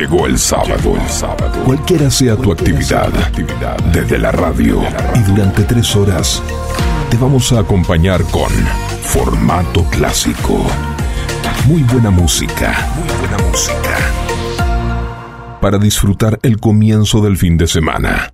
Llegó el sábado. Cualquiera sea tu actividad, desde la radio y durante tres horas, te vamos a acompañar con formato clásico. Muy buena música, muy buena música. Para disfrutar el comienzo del fin de semana.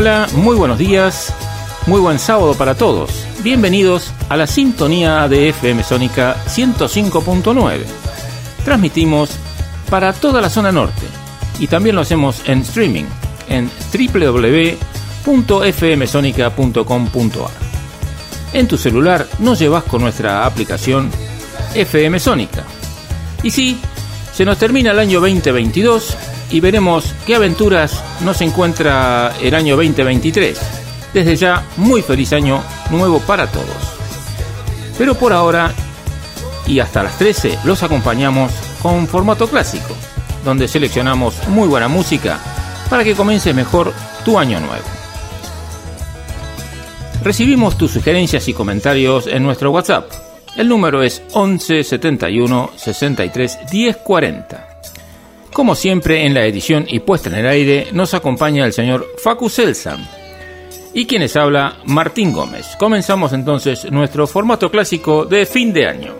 Hola, muy buenos días, muy buen sábado para todos. Bienvenidos a la sintonía de FM Sónica 105.9. Transmitimos para toda la zona norte y también lo hacemos en streaming en www.fmsonica.com.ar. En tu celular nos llevas con nuestra aplicación FM Sónica. Y sí, se nos termina el año 2022 y veremos qué aventuras nos encuentra el año 2023. Desde ya, muy feliz año nuevo para todos. Pero por ahora y hasta las 13 los acompañamos con formato clásico, donde seleccionamos muy buena música para que comience mejor tu año nuevo. Recibimos tus sugerencias y comentarios en nuestro WhatsApp. El número es 11 71 63 10 40. Como siempre en la edición y puesta en el aire nos acompaña el señor Facu Selsan, y quienes habla Martín Gómez. Comenzamos entonces nuestro formato clásico de fin de año.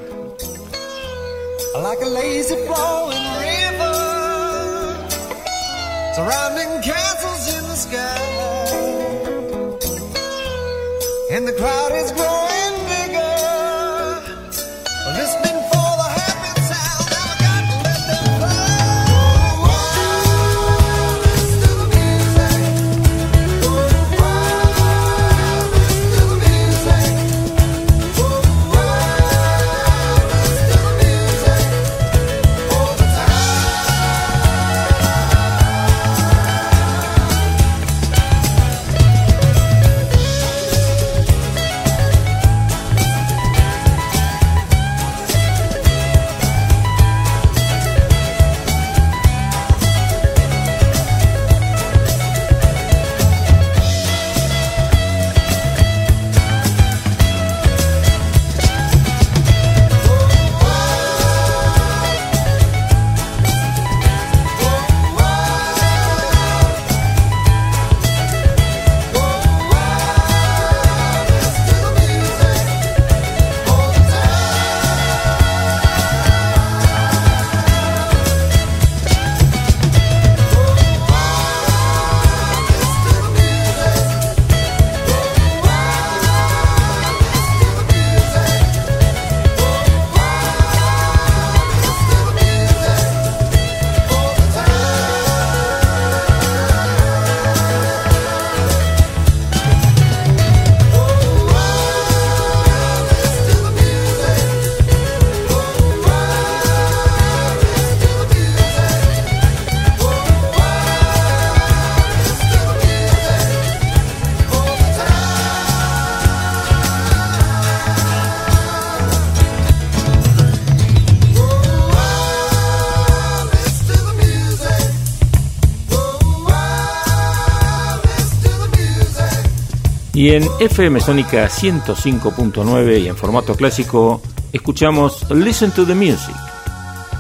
Y en FM Sónica 105.9 y en formato clásico escuchamos Listen to the Music.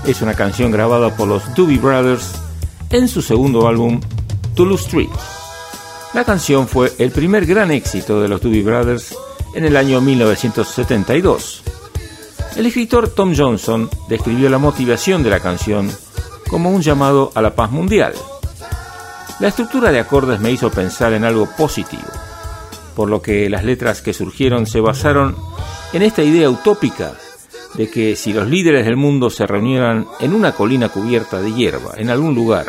Es una canción grabada por los Doobie Brothers en su segundo álbum Toulouse Street. La canción fue el primer gran éxito de los Doobie Brothers en el año 1972. El escritor Tom Johnson describió la motivación de la canción como un llamado a la paz mundial. La estructura de acordes me hizo pensar en algo positivo por lo que las letras que surgieron se basaron en esta idea utópica de que si los líderes del mundo se reunieran en una colina cubierta de hierba, en algún lugar,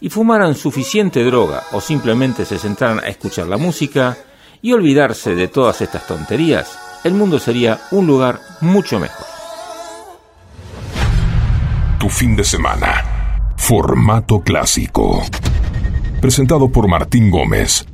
y fumaran suficiente droga o simplemente se sentaran a escuchar la música y olvidarse de todas estas tonterías, el mundo sería un lugar mucho mejor. Tu fin de semana. Formato clásico. Presentado por Martín Gómez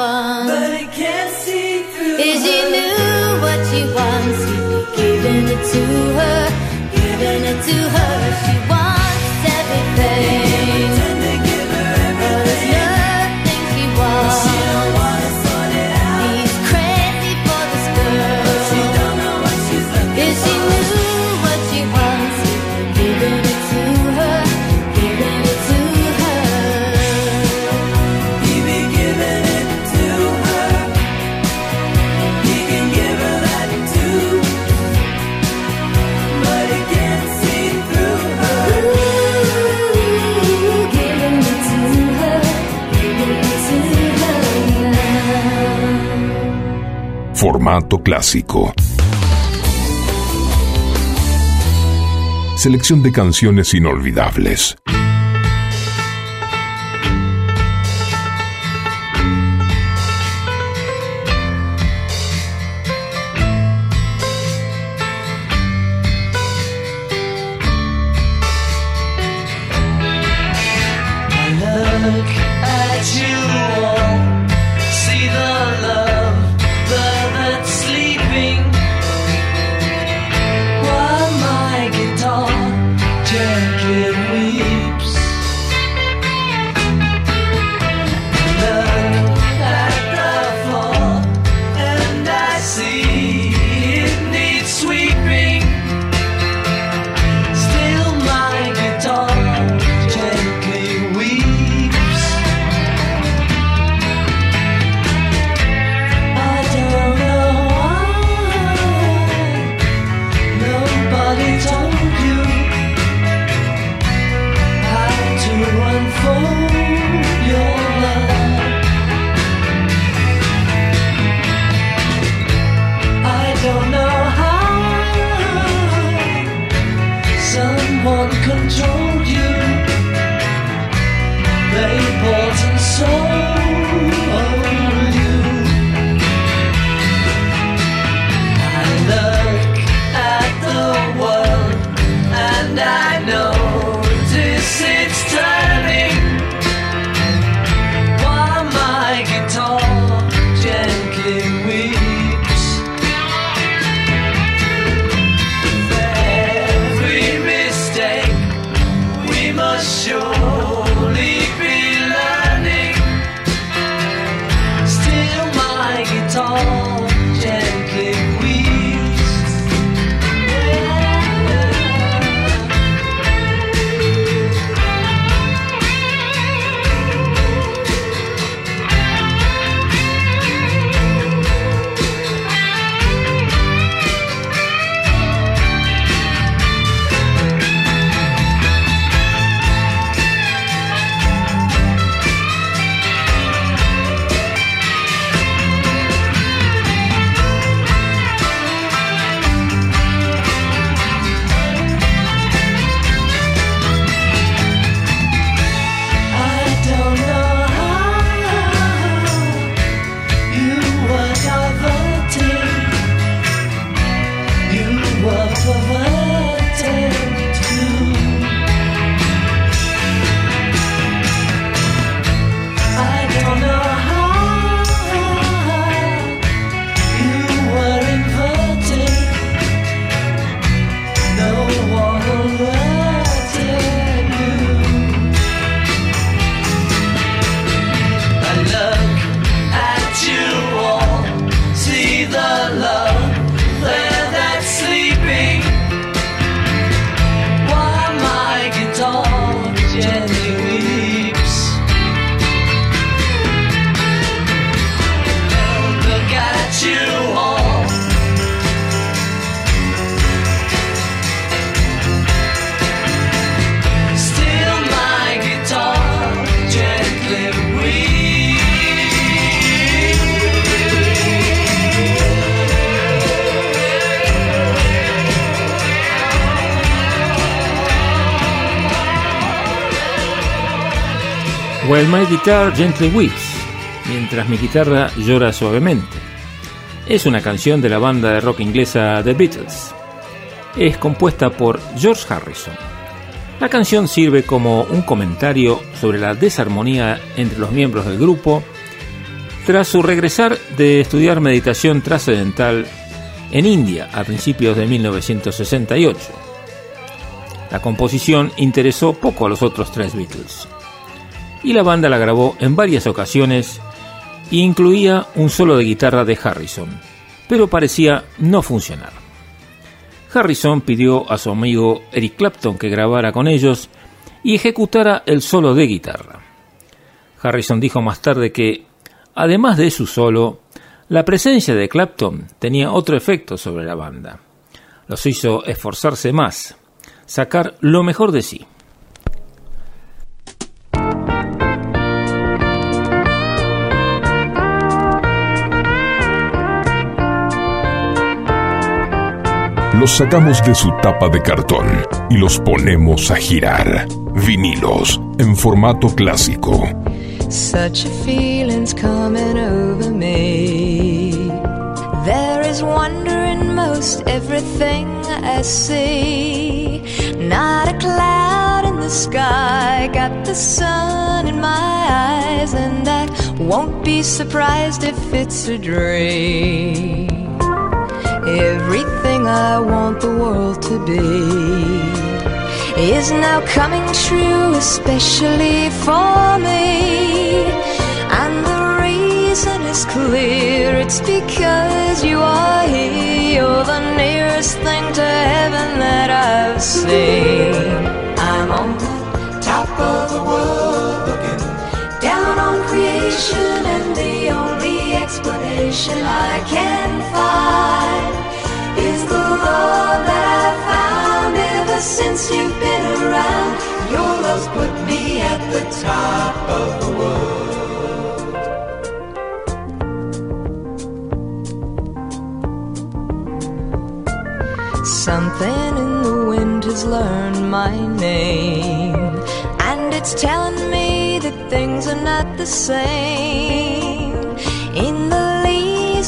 wants. But he can't see through. Is he knew what she wants, he'd be giving it to her, giving it to her. She wants everything. Formato clásico. Selección de canciones inolvidables. Guitar Gently Weeps, mientras mi guitarra llora suavemente. Es una canción de la banda de rock inglesa The Beatles. Es compuesta por George Harrison. La canción sirve como un comentario sobre la desarmonía entre los miembros del grupo tras su regresar de estudiar meditación trascendental en India a principios de 1968. La composición interesó poco a los otros tres Beatles y la banda la grabó en varias ocasiones e incluía un solo de guitarra de Harrison, pero parecía no funcionar. Harrison pidió a su amigo Eric Clapton que grabara con ellos y ejecutara el solo de guitarra. Harrison dijo más tarde que, además de su solo, la presencia de Clapton tenía otro efecto sobre la banda. Los hizo esforzarse más, sacar lo mejor de sí. Los sacamos de su tapa de cartón y los ponemos a girar. Vinilos en formato clásico. Such a feeling's coming over me. There is wonder in most everything I see. Not a cloud in the sky, got the sun in my eyes, and I won't be surprised if it's a dream. Everything I want the world to be is now coming true, especially for me. And the reason is clear it's because you are here. You're the nearest thing to heaven that I've seen. I'm on the top of the world looking down on creation, and the only explanation I can find since you've been around. Your love's put me at the top of the world. Something in the wind has learned my name, and it's telling me that things are not the same. In the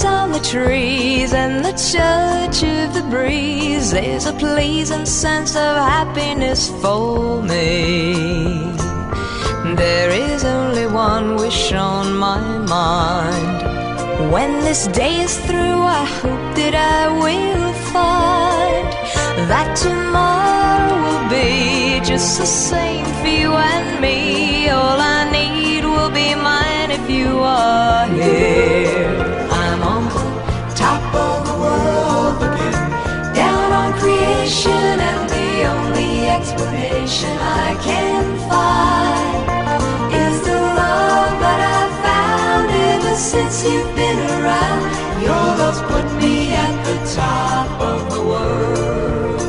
on the trees and the touch of the breeze. There's a pleasing sense of happiness for me. There is only one wish on my mind. When this day is through, I hope that I will find that tomorrow will be just the same for you and me. All I need will be mine if you are here and the only explanation I can find is the love that I've found ever since you've been around. Your love's put me at the top of the world.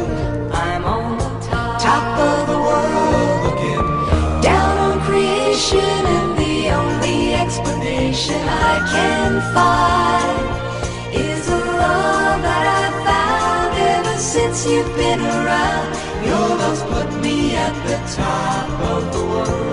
I'm on the top, top of the world. Looking down on creation and the only explanation I can find you've been around. Your love's put me at the top of the world.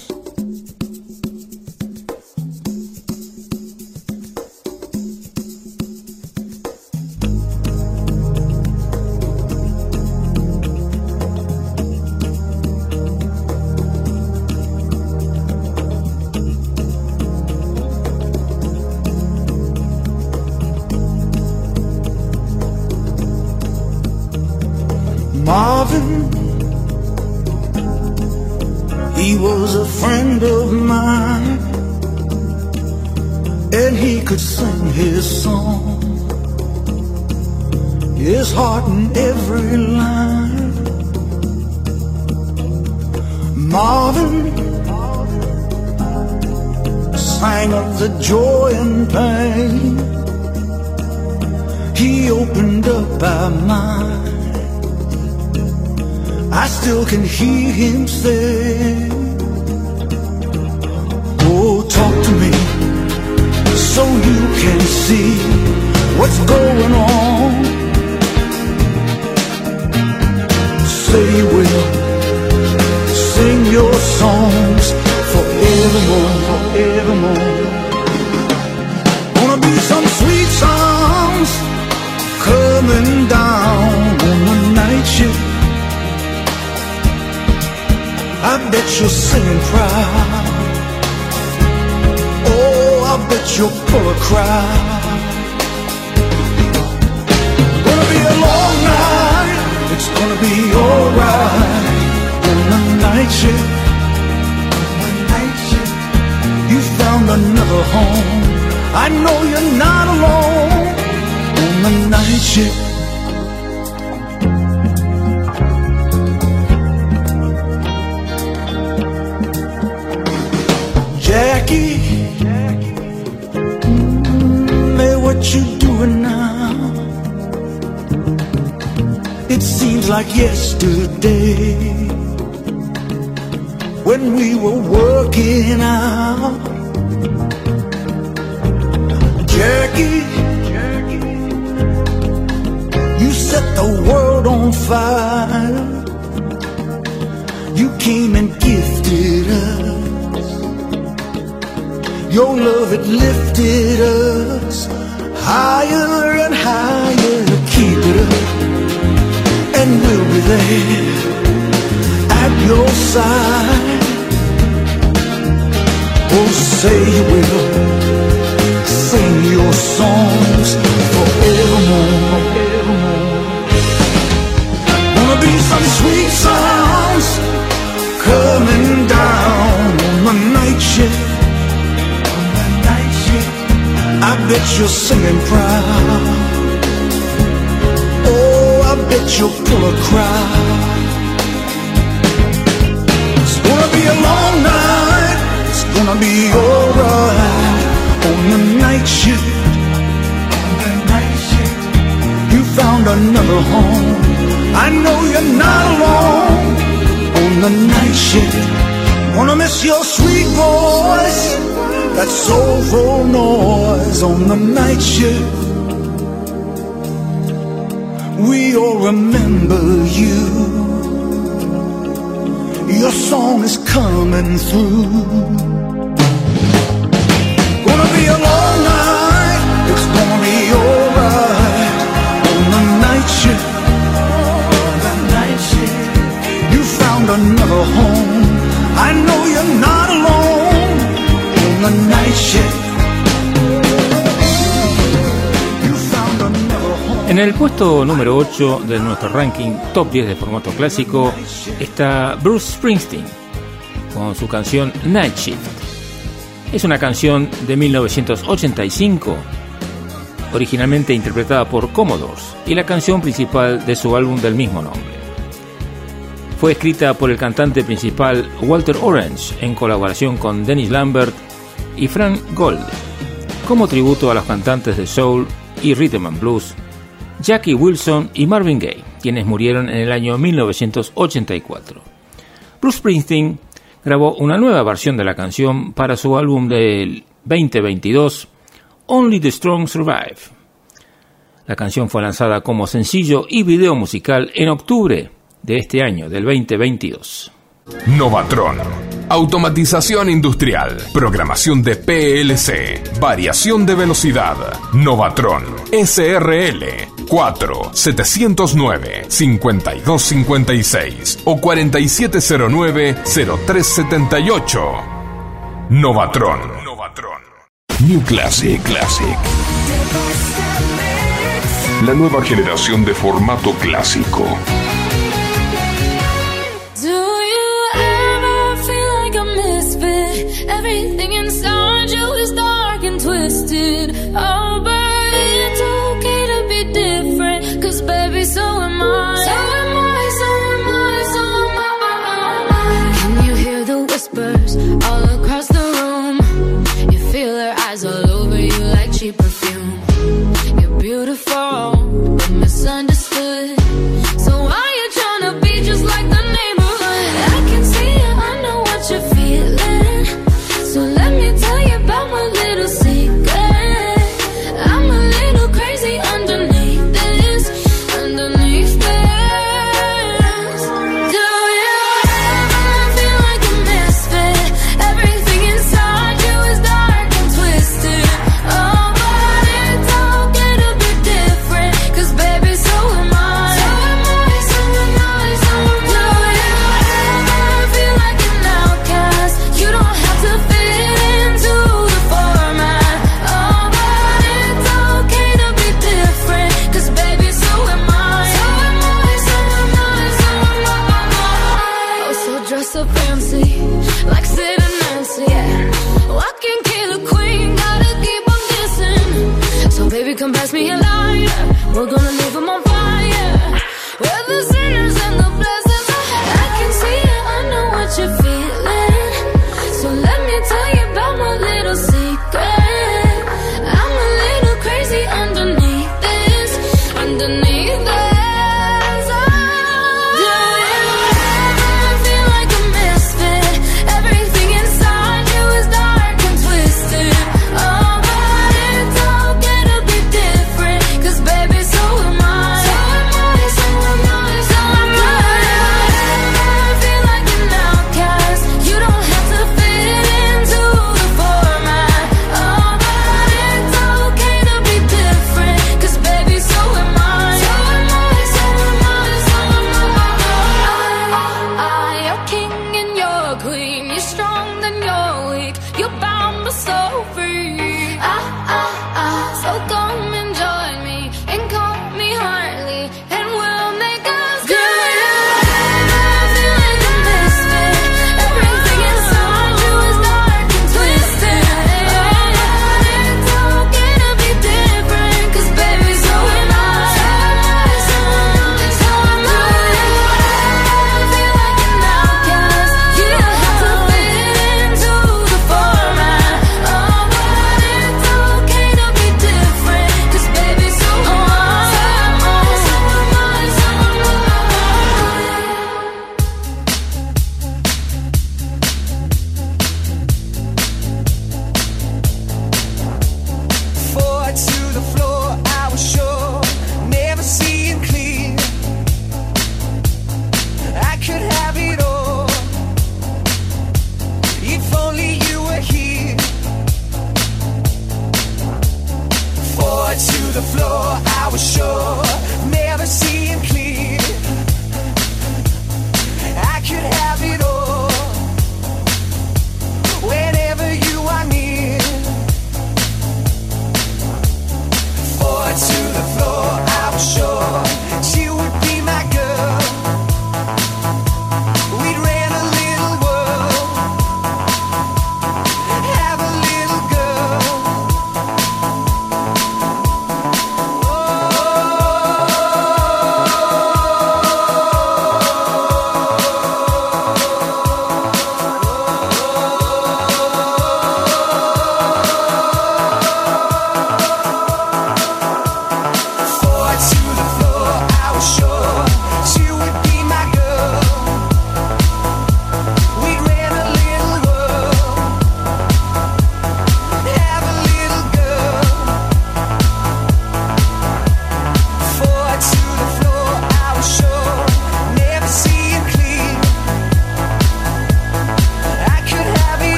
side. Oh, say you will sing your songs forevermore. Wanna be some sweet sounds coming down on the night shift. I bet you're singing proud. Oh, I bet you'll pull a crowd. a long night. It's gonna be alright on the night shift. On the night shift, you found another home. I know you're not alone on the night shift. Gonna miss your sweet voice, that soulful noise on the night shift. We all remember you your song is coming through. Gonna be a long night, it's gonna be alright. On the night shift, on the night shift, you found another home. I know you're not alone. On the night shift. En el puesto número 8 de nuestro ranking top 10 de formato clásico está Bruce Springsteen con su canción Night Shift. Es una canción de 1985, originalmente interpretada por Commodores y la canción principal de su álbum del mismo nombre. Fue escrita por el cantante principal Walter Orange en colaboración con Dennis Lambert y Frank Gold como tributo a los cantantes de soul y rhythm and blues Jackie Wilson y Marvin Gaye, quienes murieron en el año 1984. Bruce Springsteen grabó una nueva versión de la canción para su álbum del 2022, Only the Strong Survive. La canción fue lanzada como sencillo y video musical en octubre de este año, del 2022. Novatron. Automatización industrial, programación de PLC, variación de velocidad. Novatron SRL 4 709 5256 o 4709 0378. Novatron. Novatron. New Classic Classic. La nueva generación de formato clásico. Everything inside you is dark and twisted. Oh, but it's okay to be different. Cause, baby, so am I. So am I, so am I, so am I. Can you hear the whispers all across the room? You feel her eyes all over you like cheap perfume. You're beautiful, but misunderstood.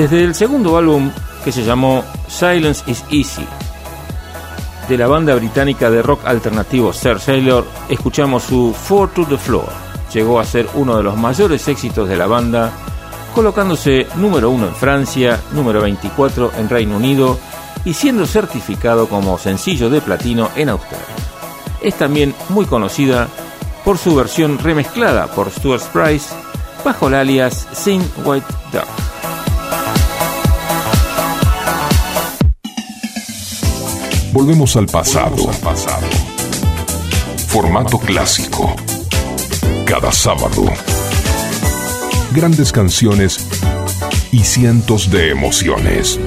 Desde el segundo álbum que se llamó Silence is Easy, de la banda británica de rock alternativo Sir Sailor, escuchamos su Four to the Floor. Llegó a ser uno de los mayores éxitos de la banda, colocándose número uno en Francia, número 24 en Reino Unido y siendo certificado como sencillo de platino en Australia. Es también muy conocida por su versión remezclada por Stuart Price bajo el alias Sing White Duck. Volvemos al pasado. Formato clásico. Cada sábado. Grandes canciones y cientos de emociones.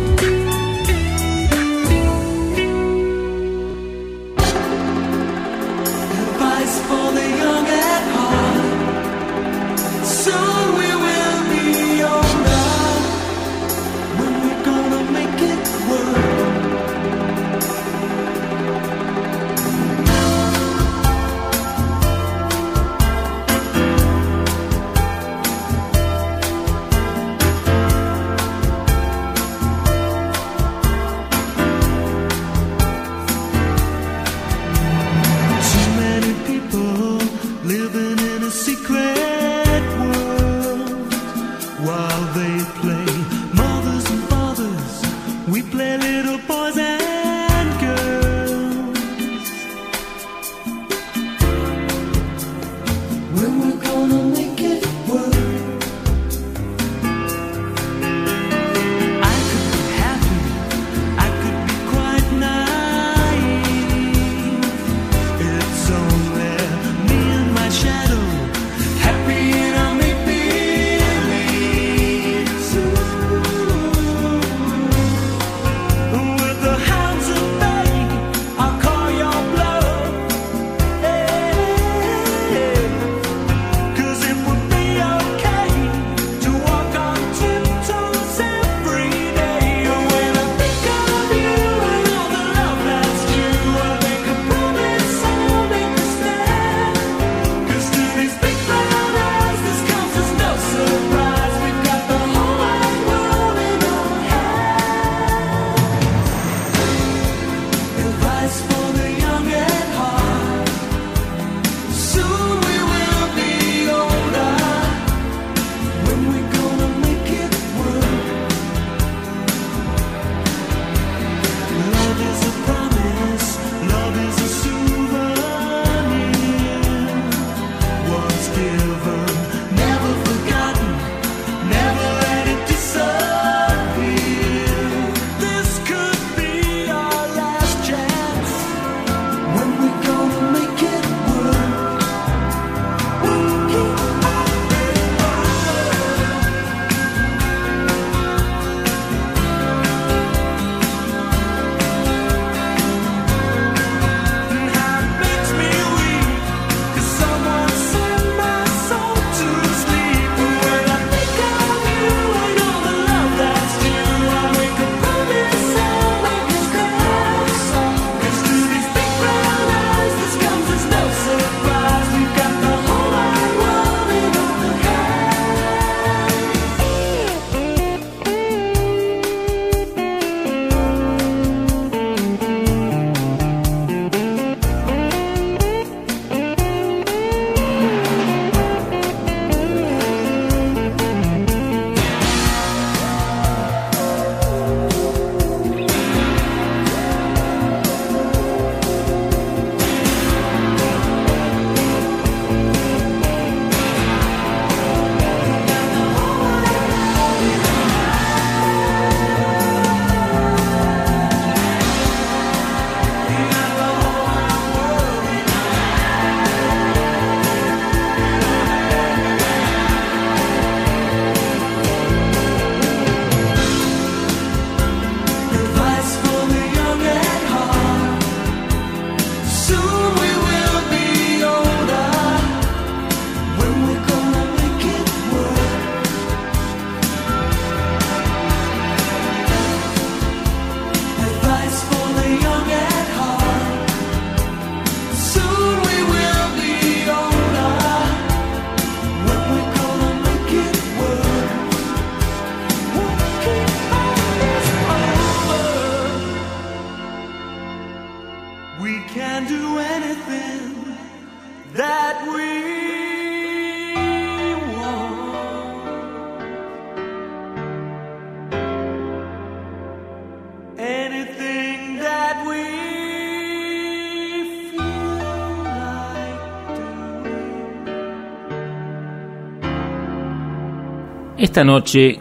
Esta noche,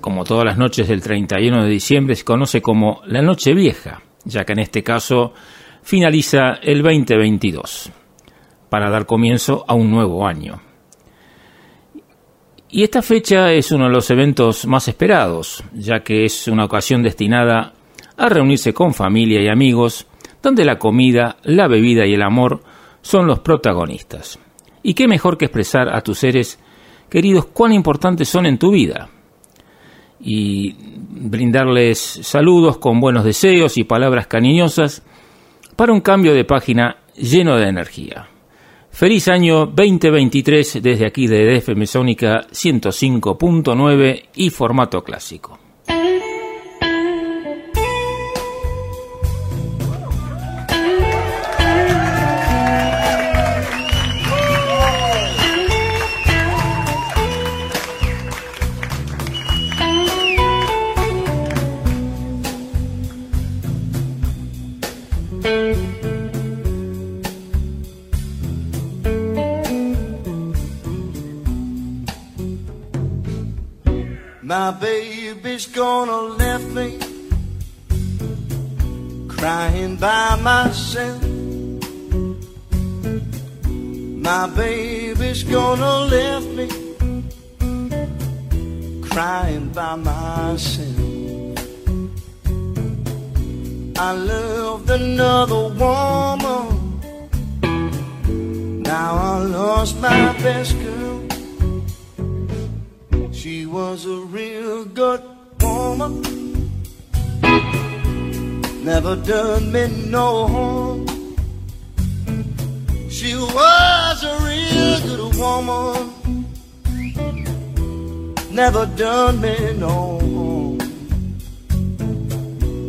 como todas las noches del 31 de diciembre, se conoce como la Noche Vieja, ya que en este caso finaliza el 2022, para dar comienzo a un nuevo año. Y esta fecha es uno de los eventos más esperados, ya que es una ocasión destinada a reunirse con familia y amigos, donde la comida, la bebida y el amor son los protagonistas. Y qué mejor que expresar a tus seres queridos, cuán importantes son en tu vida. Y brindarles saludos con buenos deseos y palabras cariñosas para un cambio de página lleno de energía. Feliz año 2023 desde aquí de DF Sónica 105.9 y formato clásico. Gonna left me crying by myself. My baby's gonna left me crying by myself. I loved another woman. Now I lost my best girl. She was a real good woman. Never done me no harm. She was a real good woman. Never done me no harm.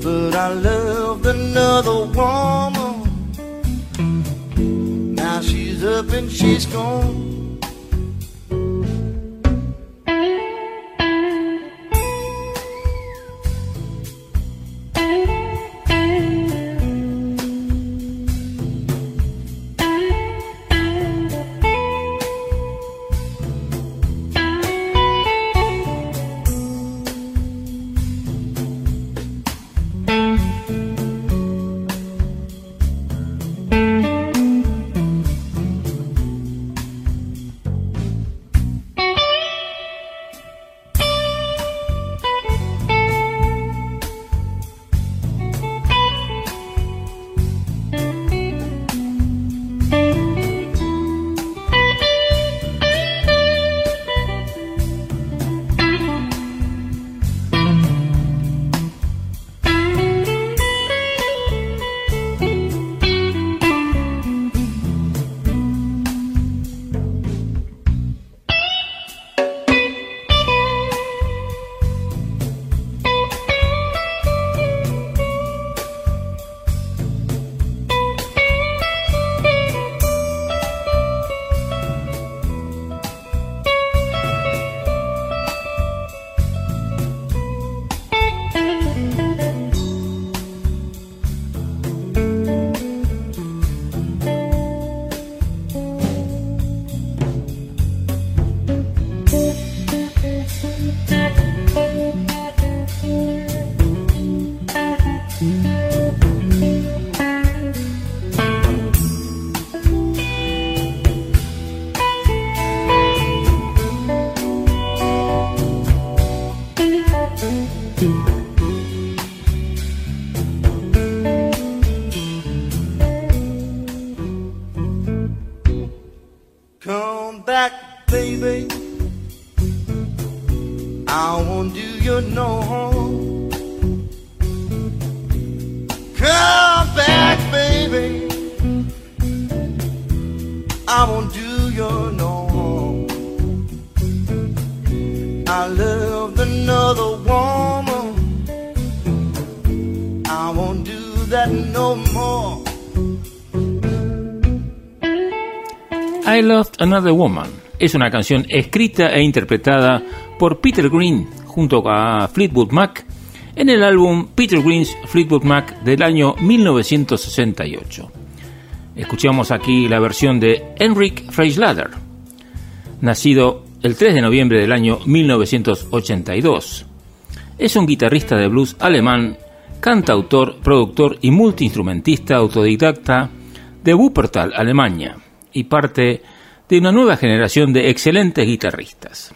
But I loved another woman. Now she's up and she's gone. Another Woman es una canción escrita e interpretada por Peter Green junto a Fleetwood Mac en el álbum Peter Green's Fleetwood Mac del año 1968. Escuchamos aquí la versión de Henrik Freislader, nacido el 3 de noviembre del año 1982. Es un guitarrista de blues alemán, cantautor, productor y multiinstrumentista autodidacta de Wuppertal, Alemania, y parte de una nueva generación de excelentes guitarristas.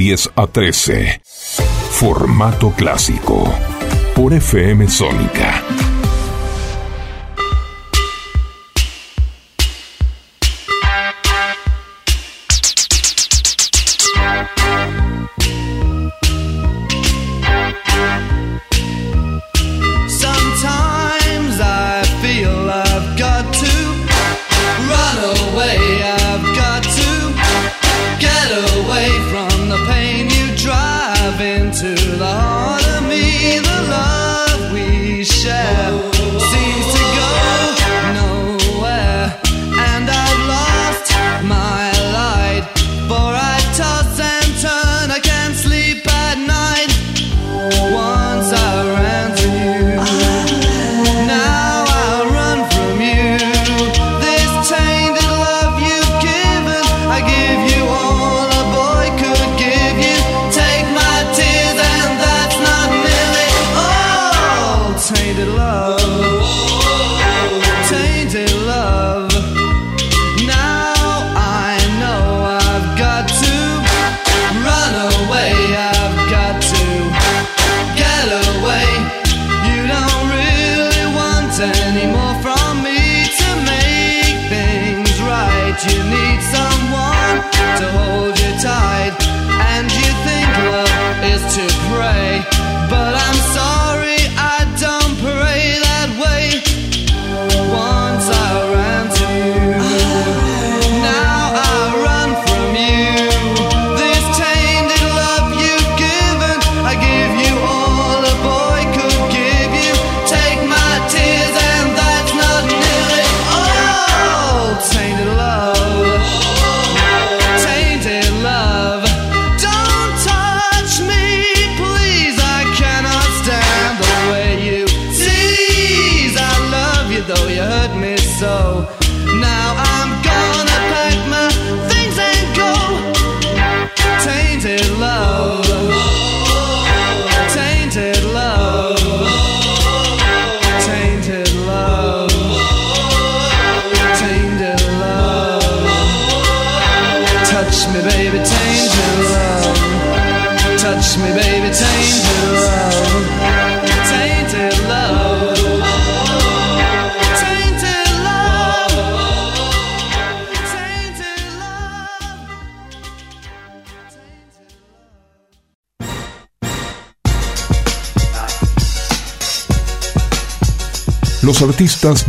10 a 13. Formato clásico por FM Sónica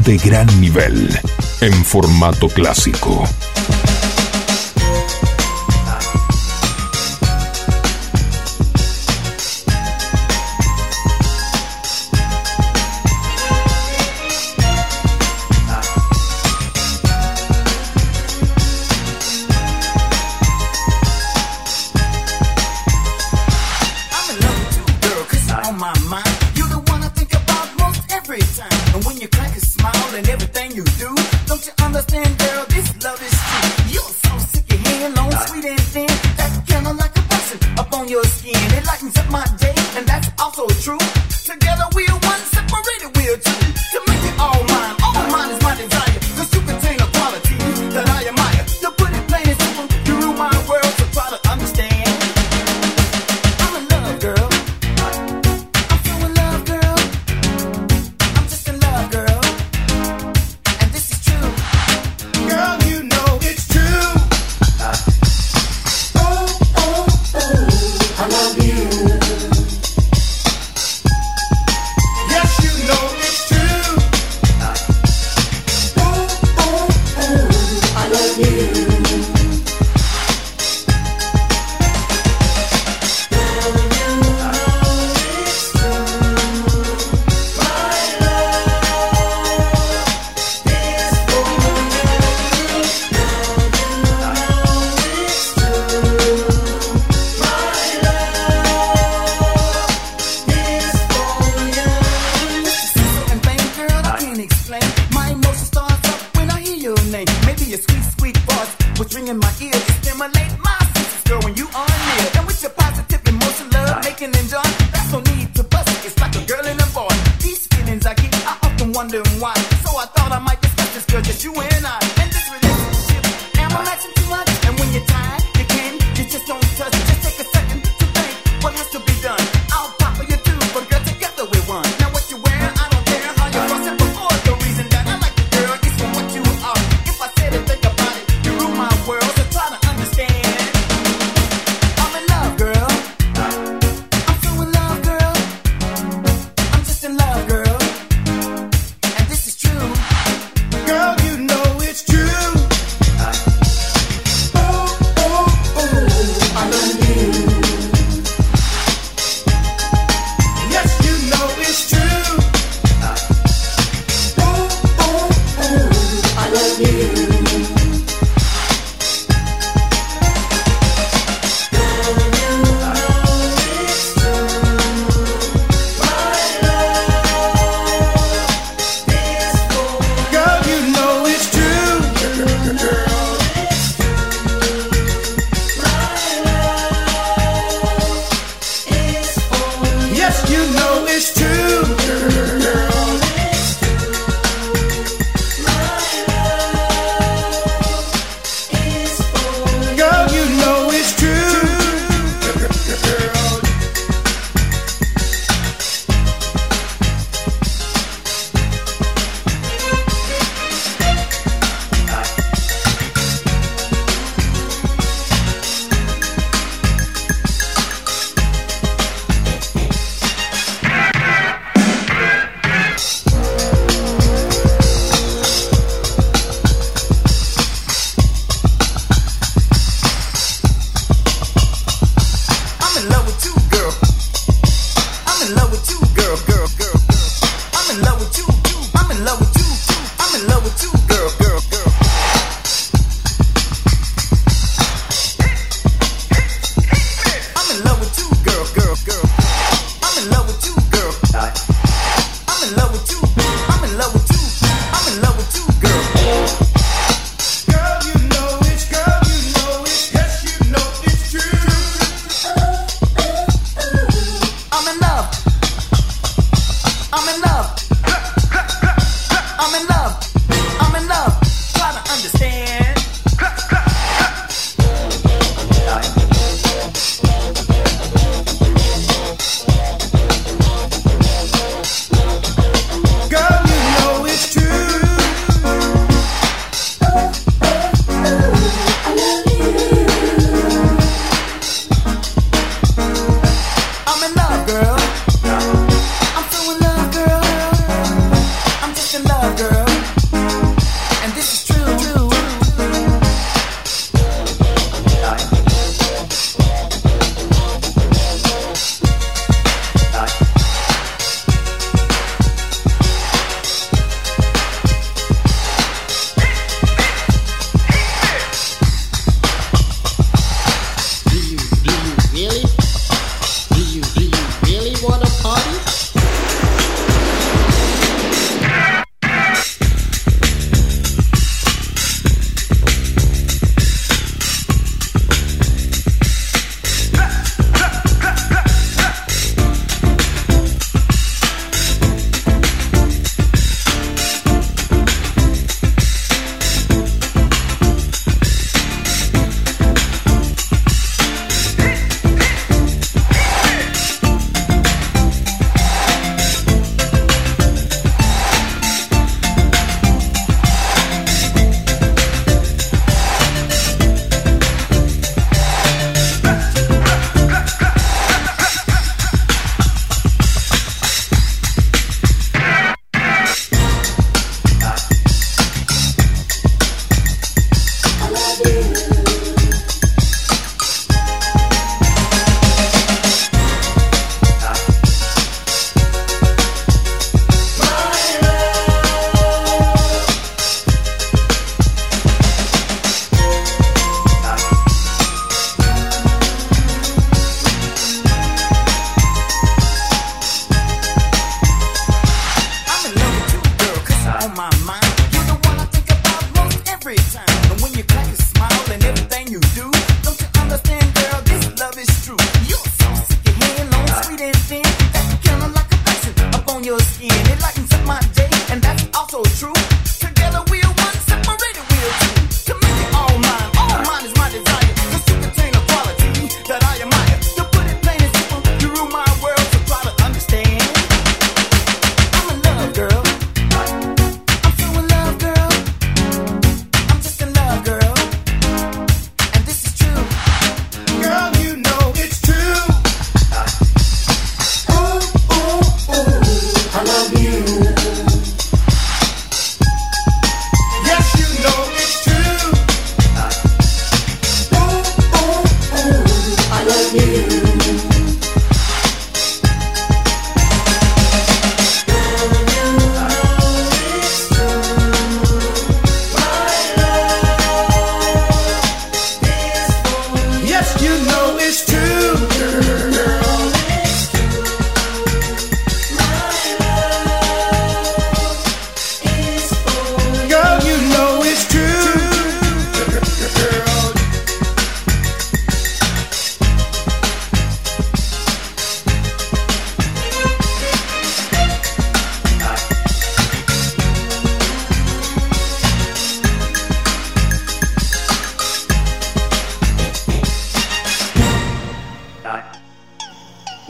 de gran nivel en formato clásico.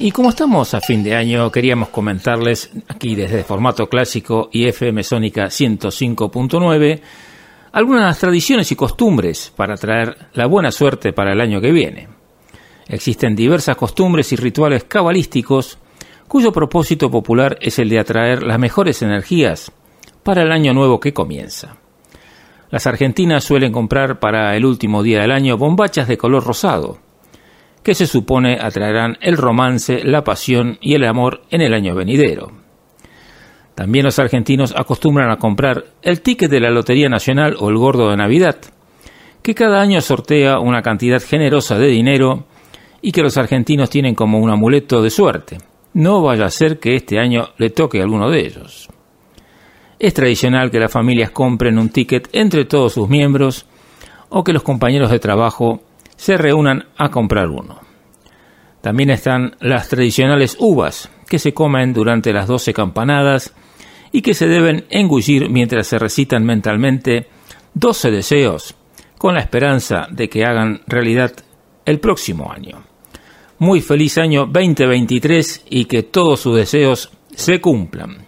Y como estamos a fin de año, queríamos comentarles aquí desde formato clásico y FM Sónica 105.9 algunas tradiciones y costumbres para traer la buena suerte para el año que viene. Existen diversas costumbres y rituales cabalísticos cuyo propósito popular es el de atraer las mejores energías para el año nuevo que comienza. Las argentinas suelen comprar para el último día del año bombachas de color rosado, que se supone atraerán el romance, la pasión y el amor en el año venidero. También los argentinos acostumbran a comprar el ticket de la Lotería Nacional o el Gordo de Navidad, que cada año sortea una cantidad generosa de dinero y que los argentinos tienen como un amuleto de suerte. No vaya a ser que este año le toque a alguno de ellos. Es tradicional que las familias compren un ticket entre todos sus miembros o que los compañeros de trabajo se reúnan a comprar uno. También están las tradicionales uvas, que se comen durante las doce campanadas y que se deben engullir mientras se recitan mentalmente doce deseos con la esperanza de que hagan realidad el próximo año. Muy feliz año 2023 y que todos sus deseos se cumplan.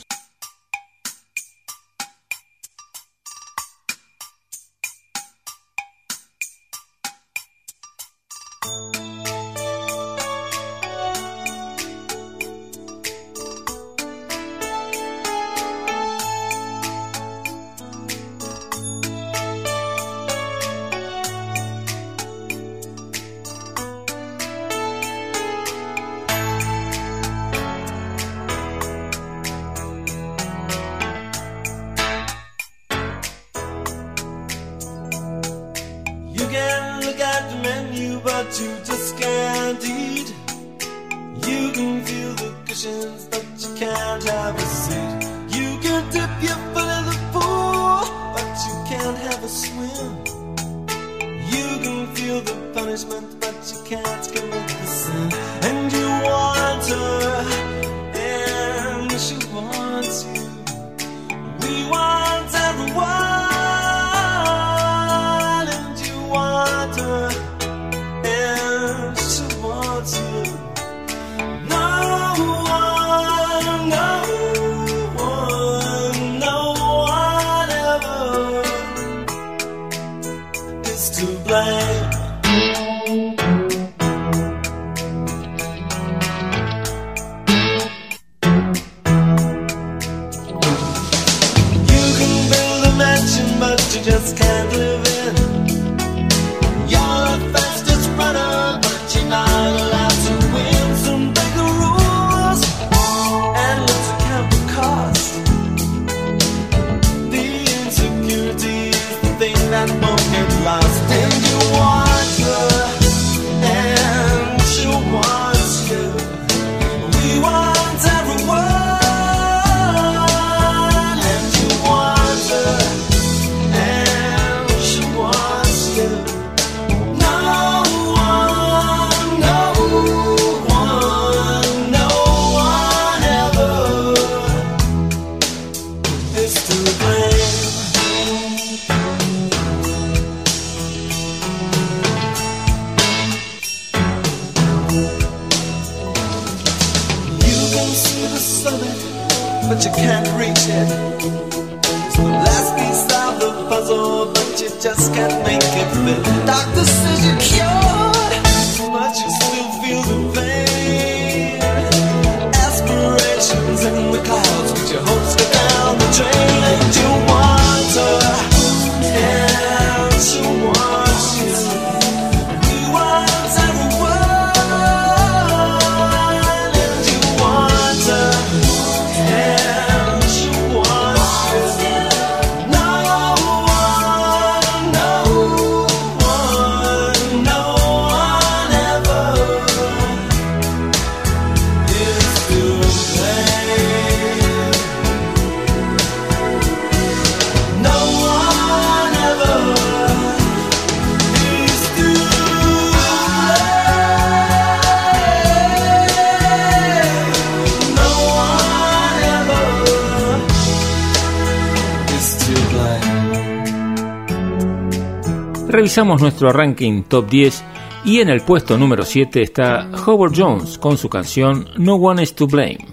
Revisamos nuestro ranking top 10 y en el puesto número 7 está Howard Jones con su canción No One Is to Blame.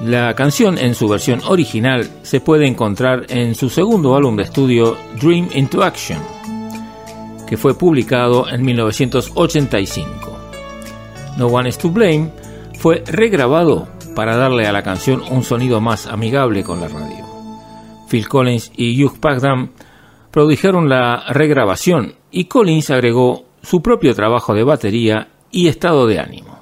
La canción en su versión original se puede encontrar en su segundo álbum de estudio Dream into Action, que fue publicado en 1985. No One Is to Blame fue regrabado para darle a la canción un sonido más amigable con la radio. Phil Collins y Hugh Pagdam produjeron la regrabación y Collins agregó su propio trabajo de batería y estado de ánimo.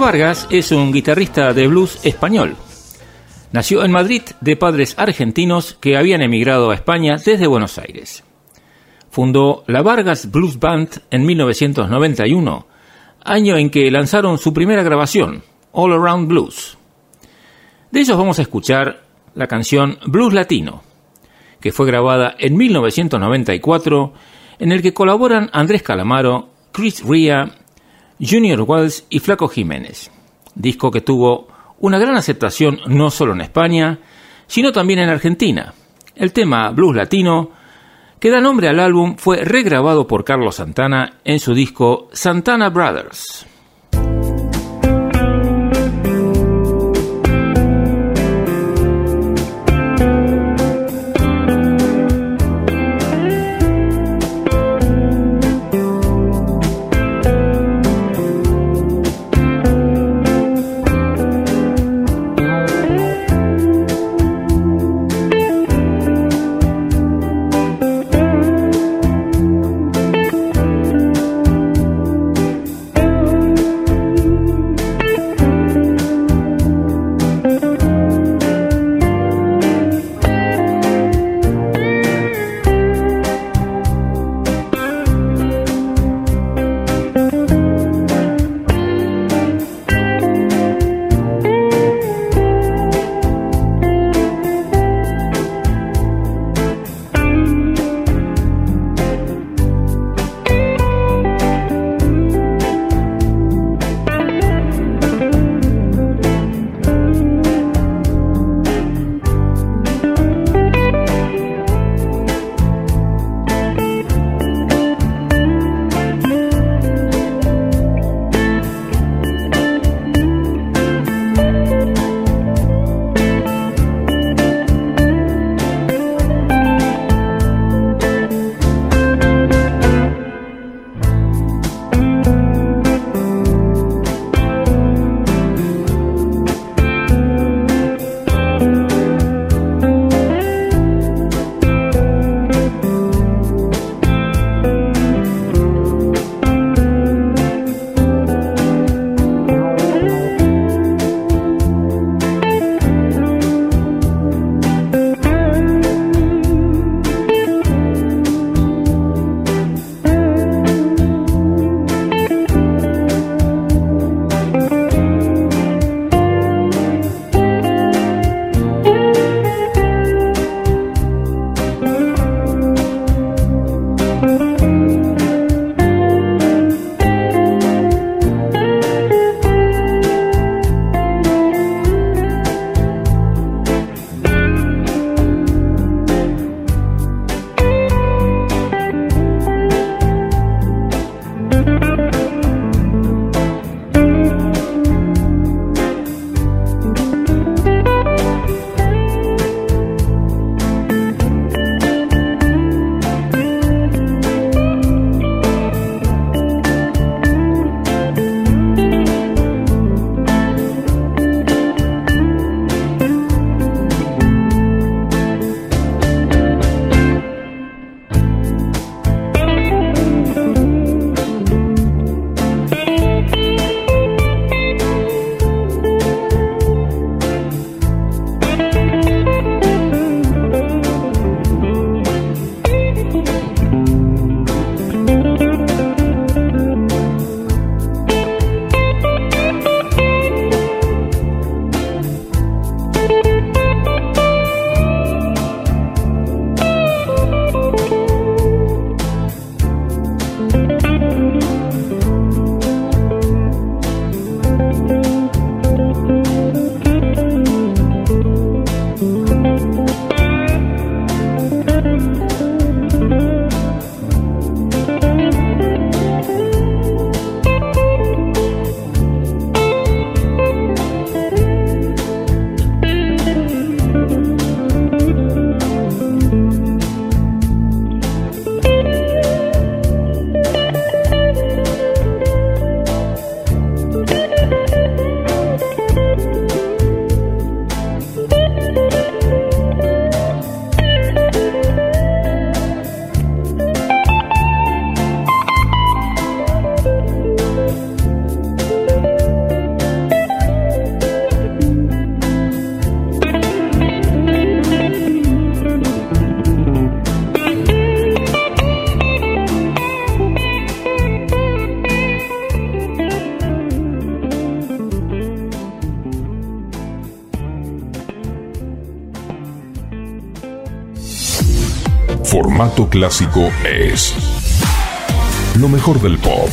Vargas es un guitarrista de blues español. Nació en Madrid de padres argentinos que habían emigrado a España desde Buenos Aires. Fundó la Vargas Blues Band en 1991, año en que lanzaron su primera grabación, All Around Blues. De ellos vamos a escuchar la canción Blues Latino, que fue grabada en 1994, en el que colaboran Andrés Calamaro, Chris Ria, Junior Wells y Flaco Jiménez. Disco que tuvo una gran aceptación no solo en España, sino también en Argentina. El tema Blues Latino, que da nombre al álbum, fue regrabado por Carlos Santana en su disco Santana Brothers. clásico es lo mejor del pop.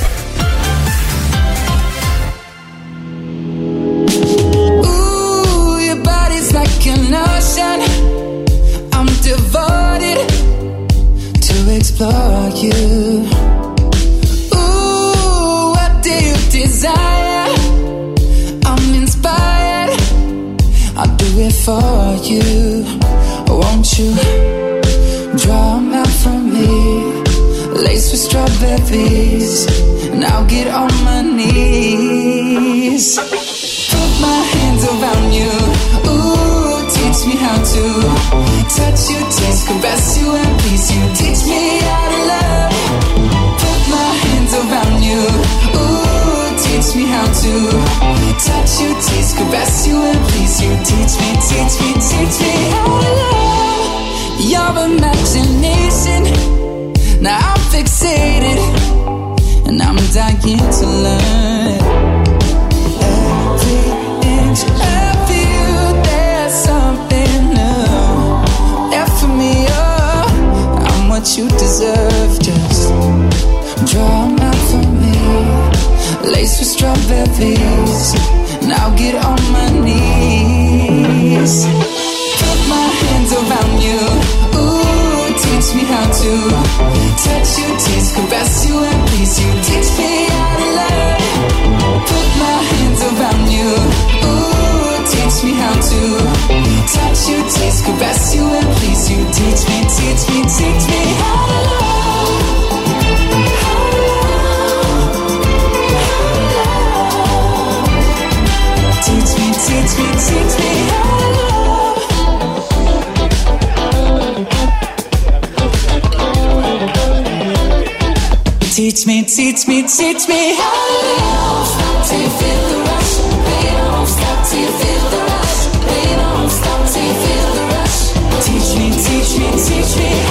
Teach me, teach me, teach me how to love. Till you feel the rush, We don't Stop till you feel the rush, We don't Stop till you feel the rush. Teach me, teach me, teach me.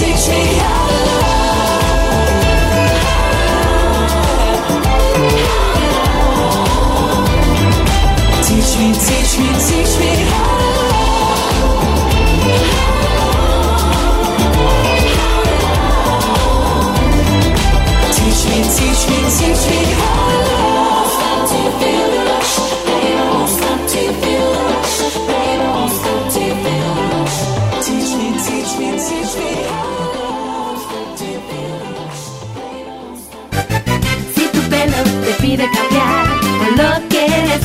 Six feet high. Oh.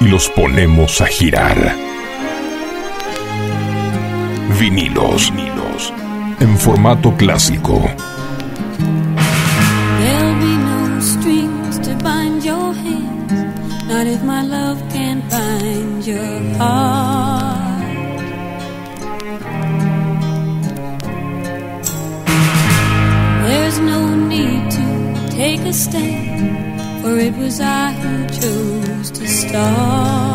y los ponemos a girar. Vinilos, vinilos, en formato clásico. There'll be no strings to bind your hands, not if my love can bind your heart. There's no need to take a stand, for it was I who chose. star.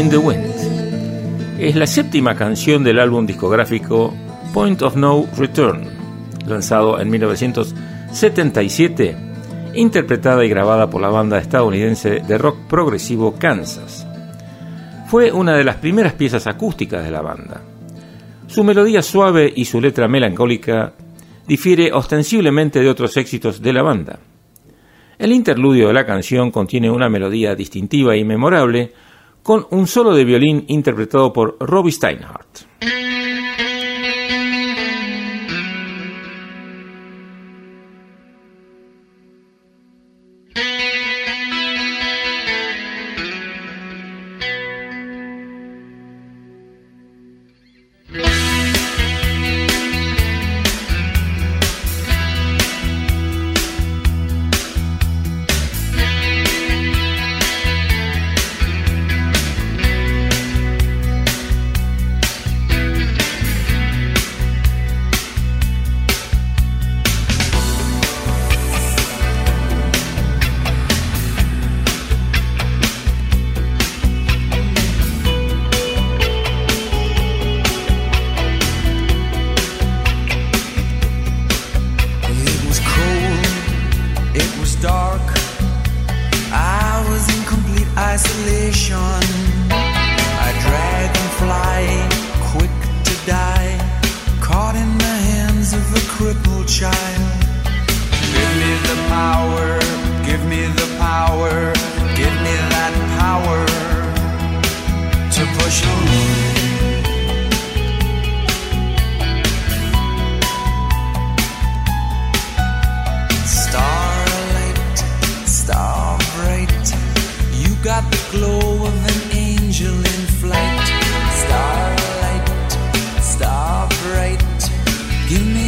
In the Wind. Es la séptima canción del álbum discográfico Point of No Return, lanzado en 1977, interpretada y grabada por la banda estadounidense de rock progresivo Kansas. Fue una de las primeras piezas acústicas de la banda. Su melodía suave y su letra melancólica difiere ostensiblemente de otros éxitos de la banda. El interludio de la canción contiene una melodía distintiva y memorable, con un solo de violín interpretado por Robbie Steinhardt. You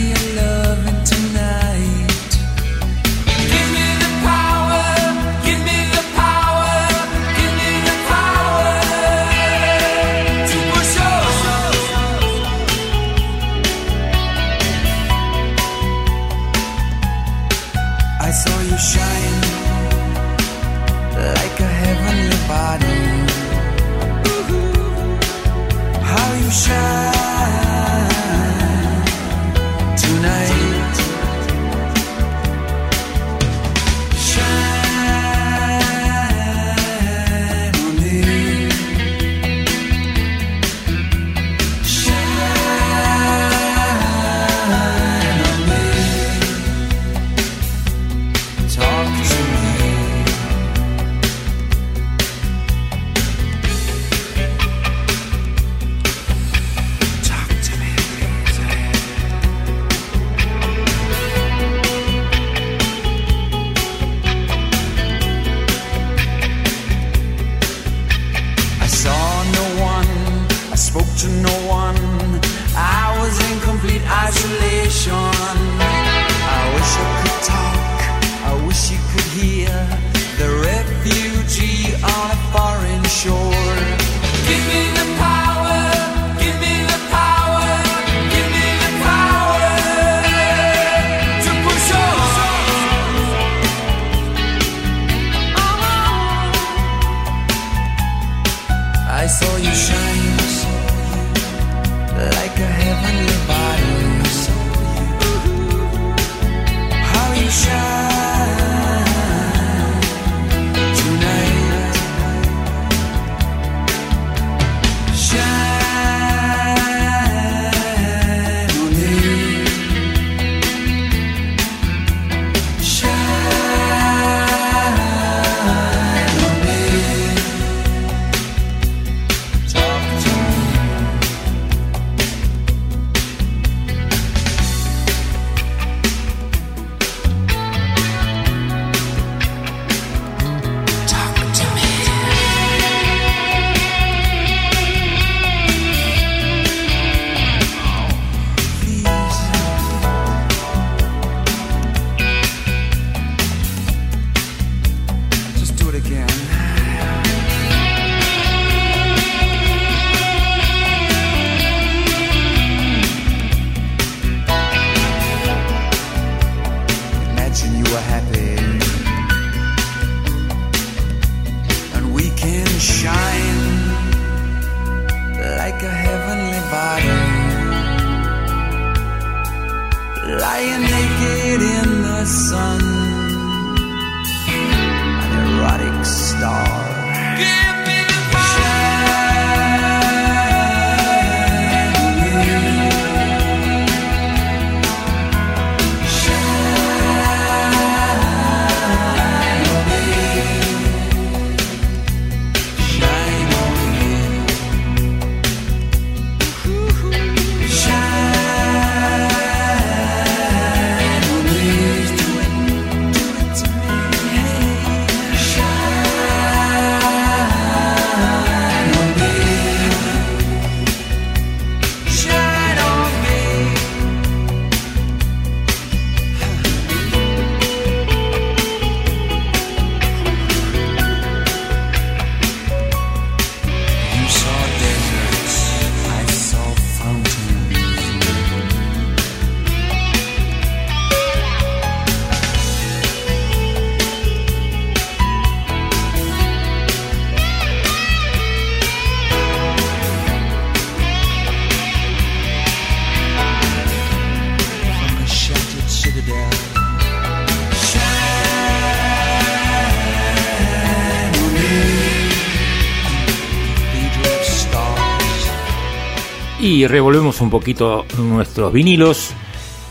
Revolvemos un poquito nuestros vinilos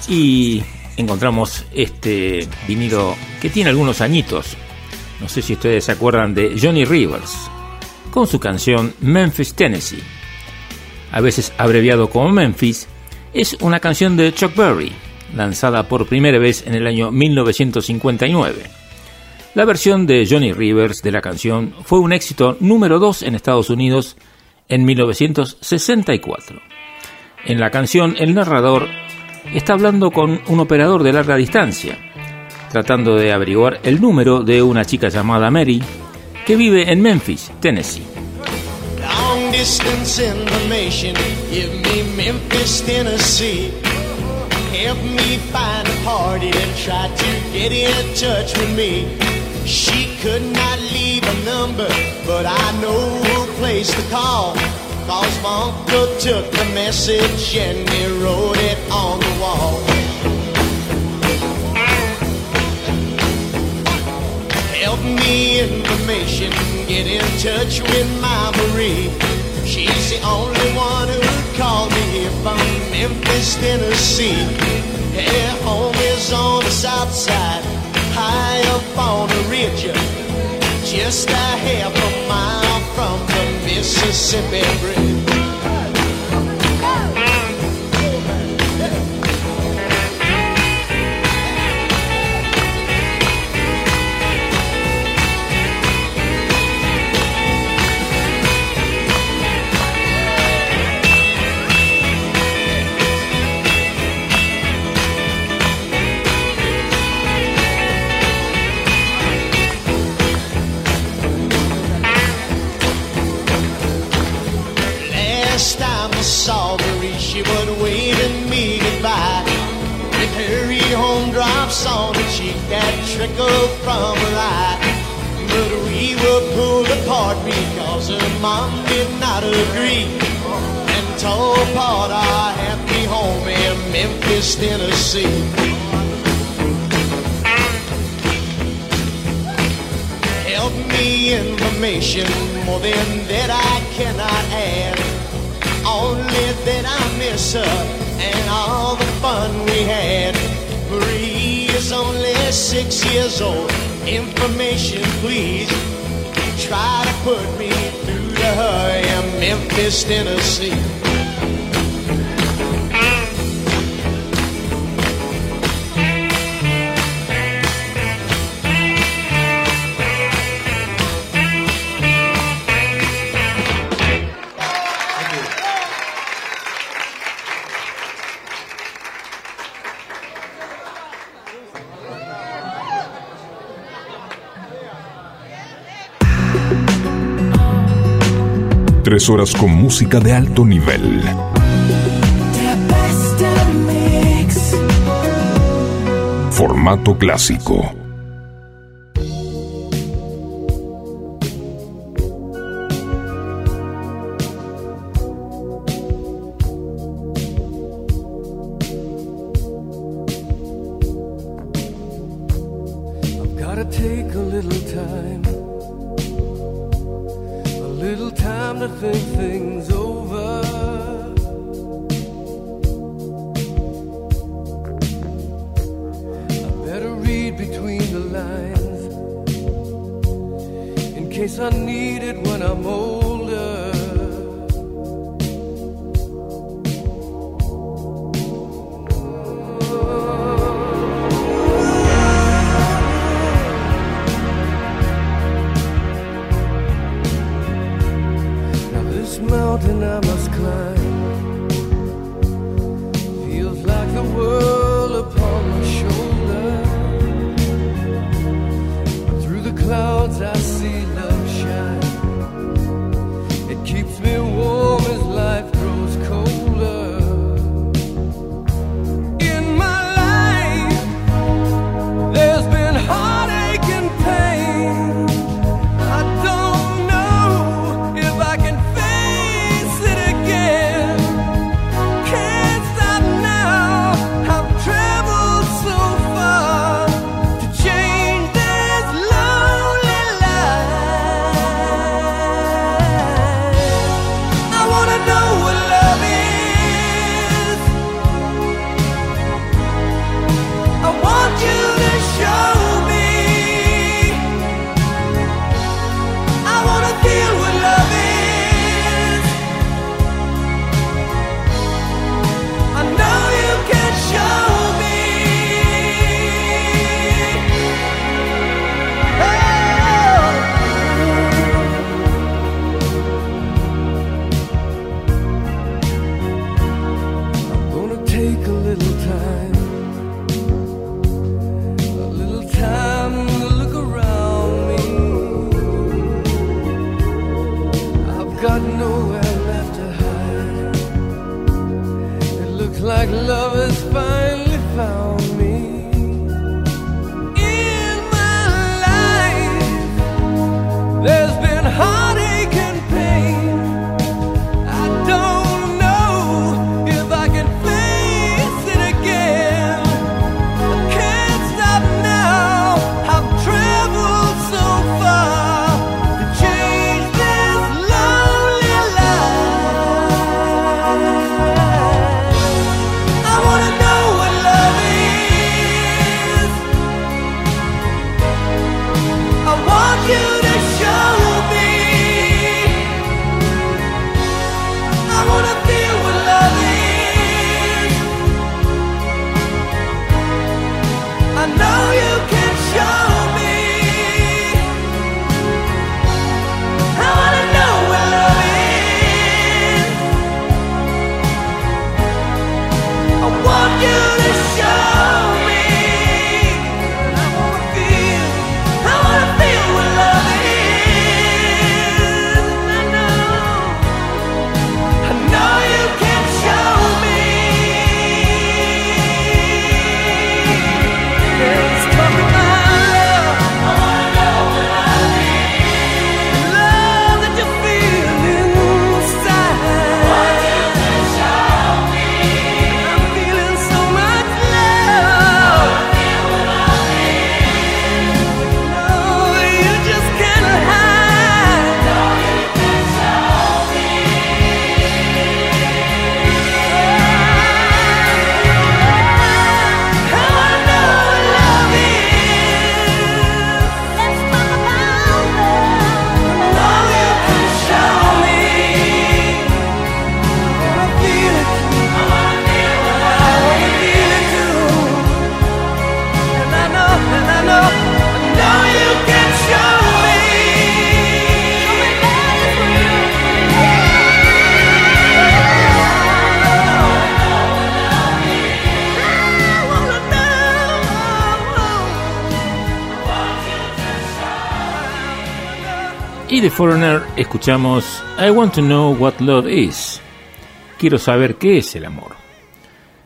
y encontramos este vinilo que tiene algunos añitos. No sé si ustedes se acuerdan de Johnny Rivers con su canción Memphis, Tennessee. A veces abreviado como Memphis, es una canción de Chuck Berry, lanzada por primera vez en el año 1959. La versión de Johnny Rivers de la canción fue un éxito número 2 en Estados Unidos en 1964. En la canción, el narrador está hablando con un operador de larga distancia, tratando de averiguar el número de una chica llamada Mary que vive en Memphis, Tennessee. Long distance information, give me Memphis, Tennessee. Help me find a party that tried to get in touch with me. She could not leave a number, but I know a place to call. Cause uncle took the message and he wrote it on the wall. Help me information, get in touch with my Marie. She's the only one who called me from Memphis, Tennessee. Her home is on the south side, high up on the ridge, just a half a mile from Mississippi Bridge. From her eye. But we were pulled apart because her mom did not agree. And told apart our happy home in Memphis, Tennessee. Help me information more than that I cannot add. Only that I miss her and all the fun we had. Is only six years old. Information, please. Try to put me through to her in Memphis, Tennessee. Tres horas con música de alto nivel. Formato clásico. de Foreigner escuchamos I Want to Know What Love Is. Quiero saber qué es el amor.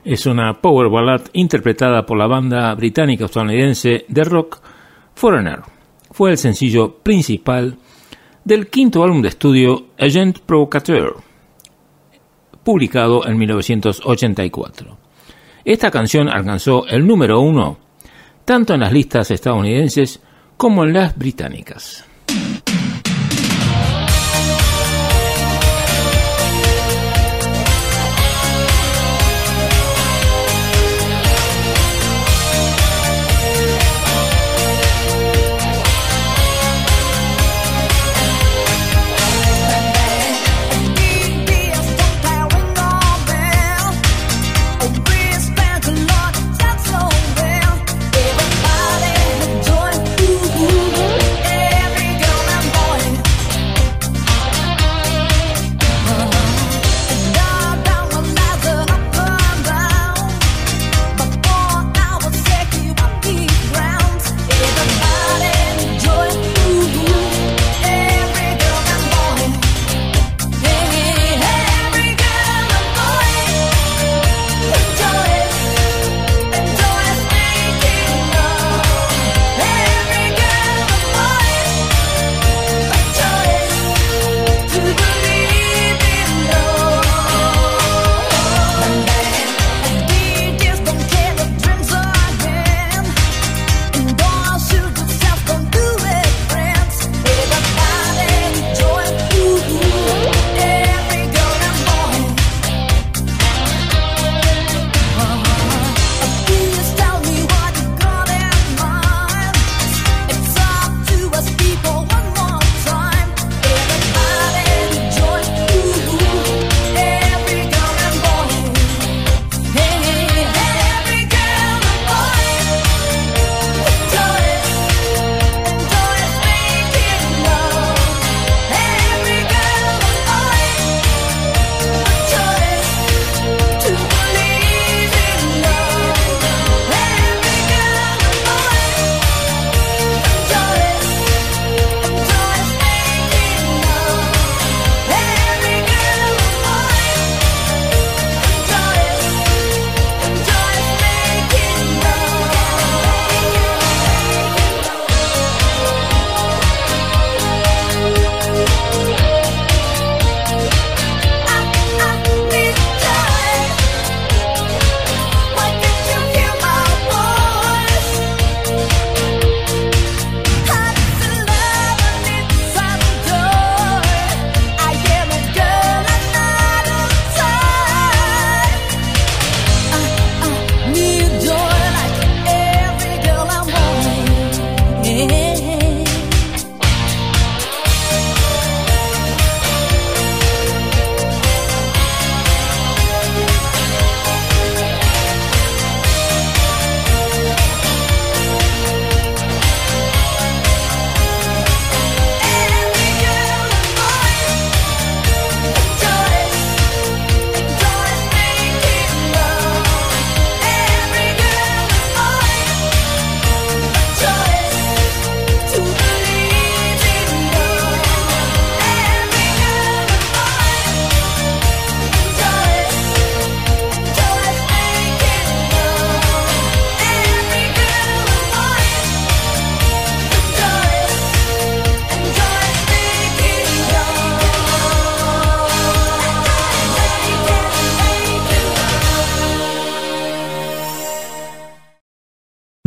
Es una power ballad interpretada por la banda británica estadounidense de rock Foreigner. Fue el sencillo principal del quinto álbum de estudio Agent Provocateur, publicado en 1984. Esta canción alcanzó el número uno tanto en las listas estadounidenses como en las británicas.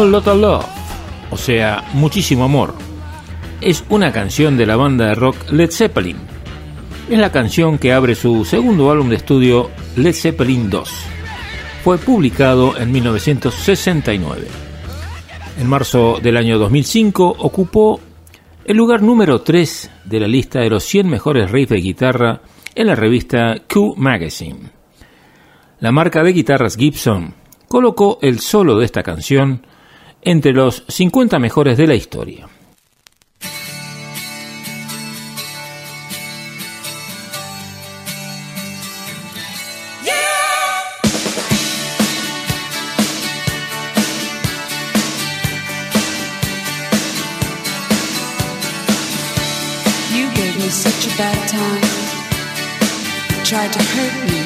Oh, Lot of Love, o sea, Muchísimo Amor, es una canción de la banda de rock Led Zeppelin. Es la canción que abre su segundo álbum de estudio Led Zeppelin II. Fue publicado en 1969. En marzo del año 2005 ocupó el lugar número 3 de la lista de los 100 mejores riffs de guitarra en la revista Q Magazine. La marca de guitarras Gibson colocó el solo de esta canción entre los 50 mejores de la historia. Tried to hurt me,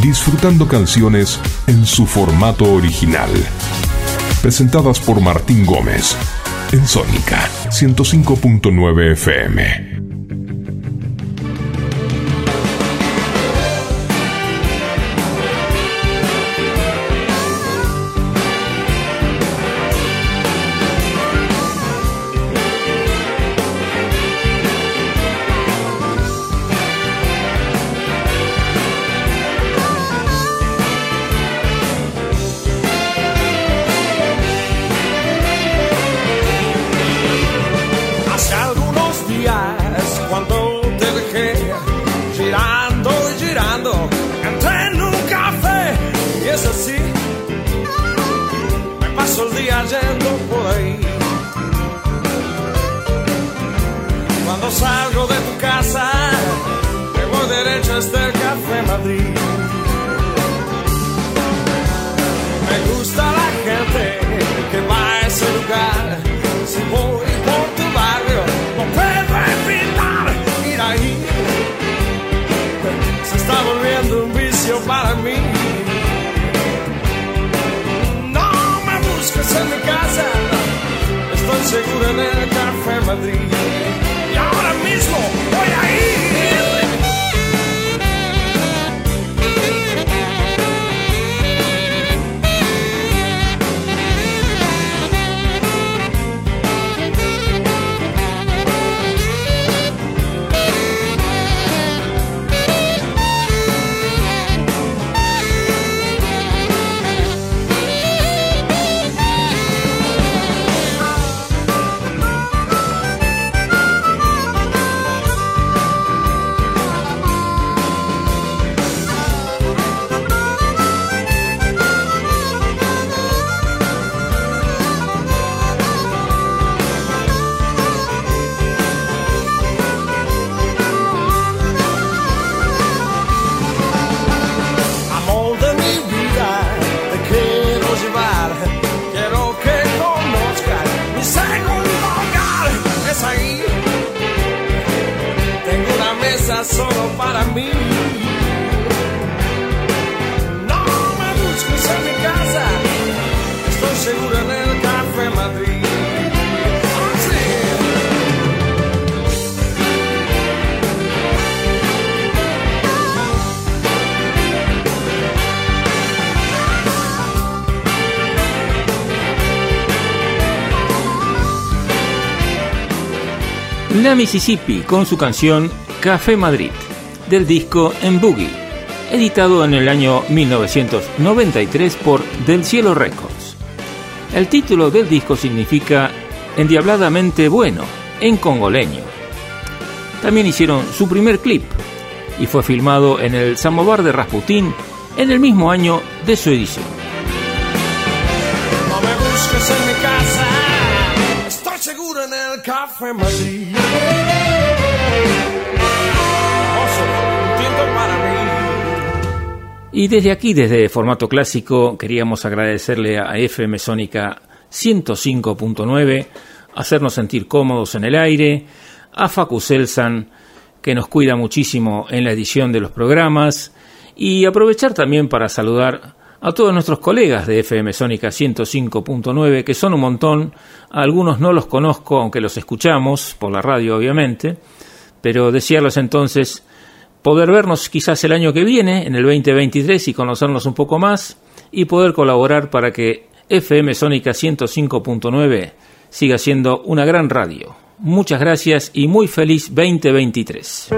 disfrutando canciones en su formato original. Presentadas por Martín Gómez en Sónica 105.9 FM. Mississippi con su canción Café Madrid, del disco En Boogie, editado en el año 1993 por Del Cielo Records. El título del disco significa Endiabladamente Bueno, en congoleño. También hicieron su primer clip y fue filmado en el Samovar de Rasputín en el mismo año de su edición. No me busques en mi casa, estoy seguro en el Café Madrid. Y desde aquí, desde formato clásico, queríamos agradecerle a FM Sónica 105.9, hacernos sentir cómodos en el aire, a Facu Selsan, que nos cuida muchísimo en la edición de los programas, y aprovechar también para saludar a todos nuestros colegas de FM Sónica 105.9, que son un montón, algunos no los conozco, aunque los escuchamos por la radio obviamente, pero desearles entonces poder vernos quizás el año que viene, en el 2023, y conocernos un poco más, y poder colaborar para que FM Sónica 105.9 siga siendo una gran radio. Muchas gracias y muy feliz 2023.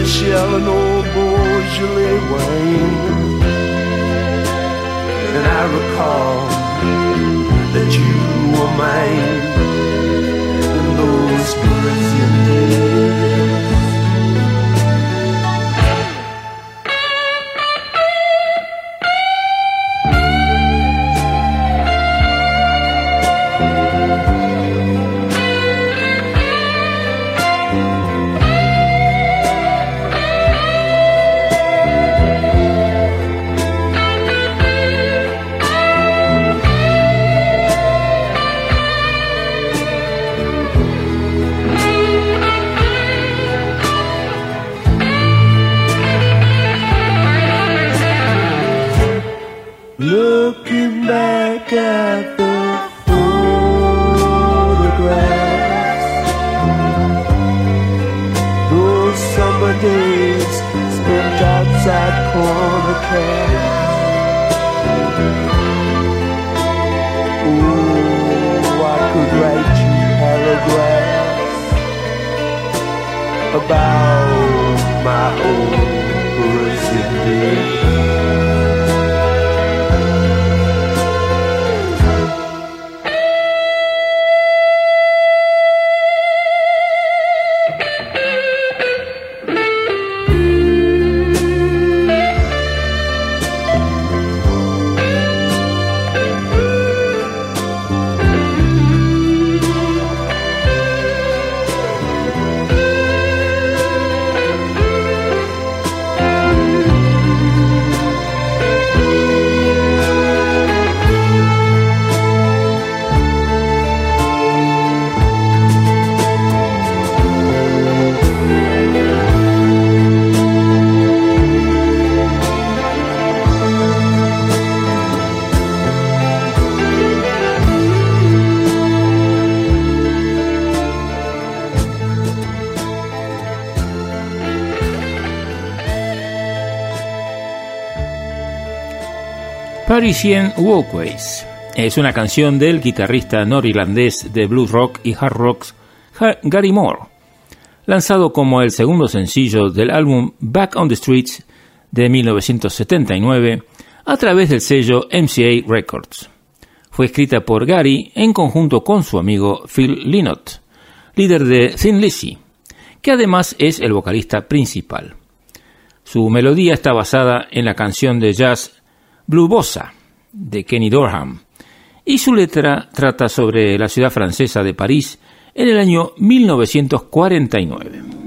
Saint Michel and old Beaujolais wine. And I recall that you were mine in those Parisian days. Parisian Walkways es una canción del guitarrista norirlandés de blues rock y hard rock Gary Moore, lanzado como el segundo sencillo del álbum Back on the Streets de 1979 a través del sello MCA Records. Fue escrita por Gary en conjunto con su amigo Phil Lynott, líder de Thin Lizzy, que además es el vocalista principal. Su melodía está basada en la canción de jazz Blue Bossa de Kenny Dorham y su letra trata sobre la ciudad francesa de París en el año 1949.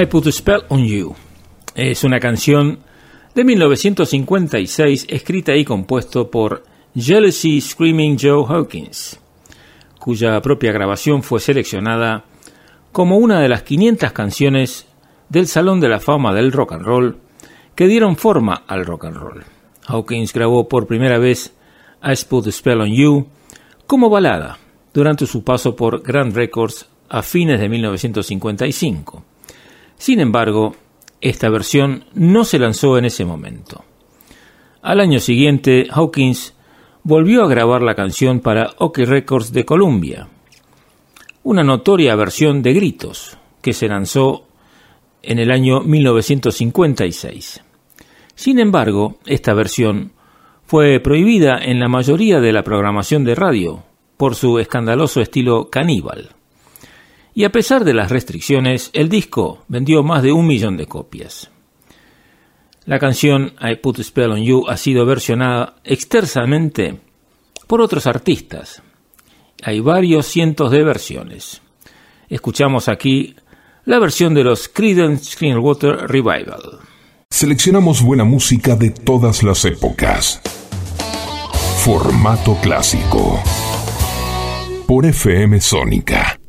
I Put a Spell on You. Es una canción de 1956 escrita y compuesto por Jealousy Screaming Joe Hawkins, cuya propia grabación fue seleccionada como una de las 500 canciones del Salón de la Fama del Rock and Roll que dieron forma al rock and roll. Hawkins grabó por primera vez I Put a Spell on You como balada durante su paso por Grand Records a fines de 1955. Sin embargo, esta versión no se lanzó en ese momento. Al año siguiente, Hawkins volvió a grabar la canción para OK Records de Columbia, una notoria versión de gritos que se lanzó en el año 1956. Sin embargo, esta versión fue prohibida en la mayoría de la programación de radio por su escandaloso estilo caníbal. Y a pesar de las restricciones, el disco vendió más de un millón de copias. La canción I Put a Spell on You ha sido versionada extensamente por otros artistas. Hay varios cientos de versiones. Escuchamos aquí la versión de los Creedence Clearwater Revival. Seleccionamos buena música de todas las épocas. Formato clásico. Por FM Sónica.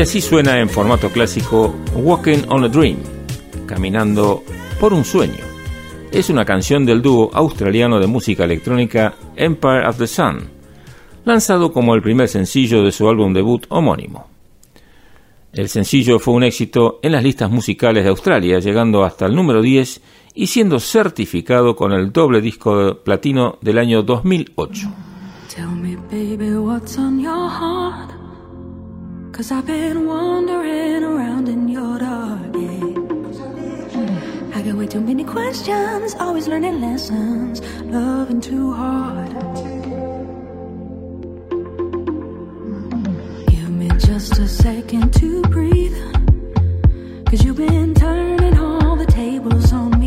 Y así suena en formato clásico Walking on a Dream, caminando por un sueño. Es una canción del dúo australiano de música electrónica Empire of the Sun, lanzado como el primer sencillo de su álbum debut homónimo. El sencillo fue un éxito en las listas musicales de Australia, llegando hasta el número 10 y siendo certificado con el doble disco de platino del año 2008. Tell me, baby, what's on your heart? Cause I've been wandering around in your dark. yeah. I got way too many questions, always learning lessons, loving too hard. Give me just a second to breathe. Cause you've been turning all the tables on me,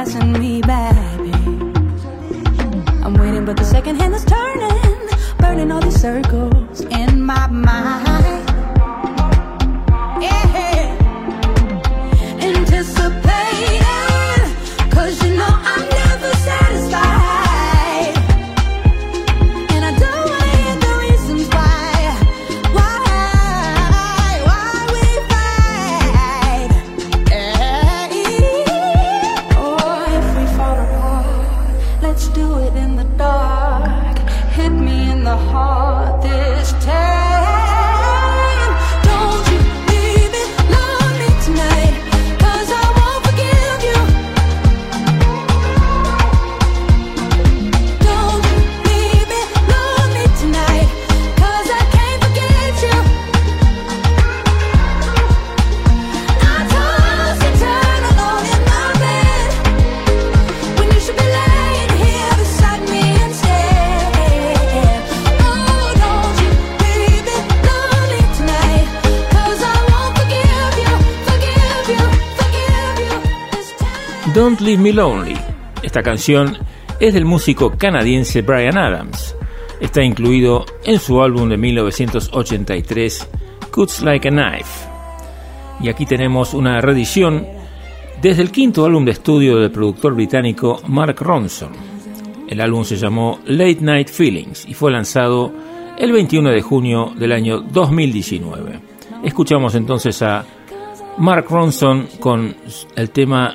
passing me by. I'm waiting, but the second hand is turning, burning all these circles in my mind. Don't Leave Me Lonely. Esta canción es del músico canadiense Brian Adams. Está incluido en su álbum de 1983, Cuts Like a Knife. Y aquí tenemos una reedición desde el quinto álbum de estudio del productor británico Mark Ronson. El álbum se llamó Late Night Feelings y fue lanzado el 21 de junio del año 2019. Escuchamos entonces a Mark Ronson con el tema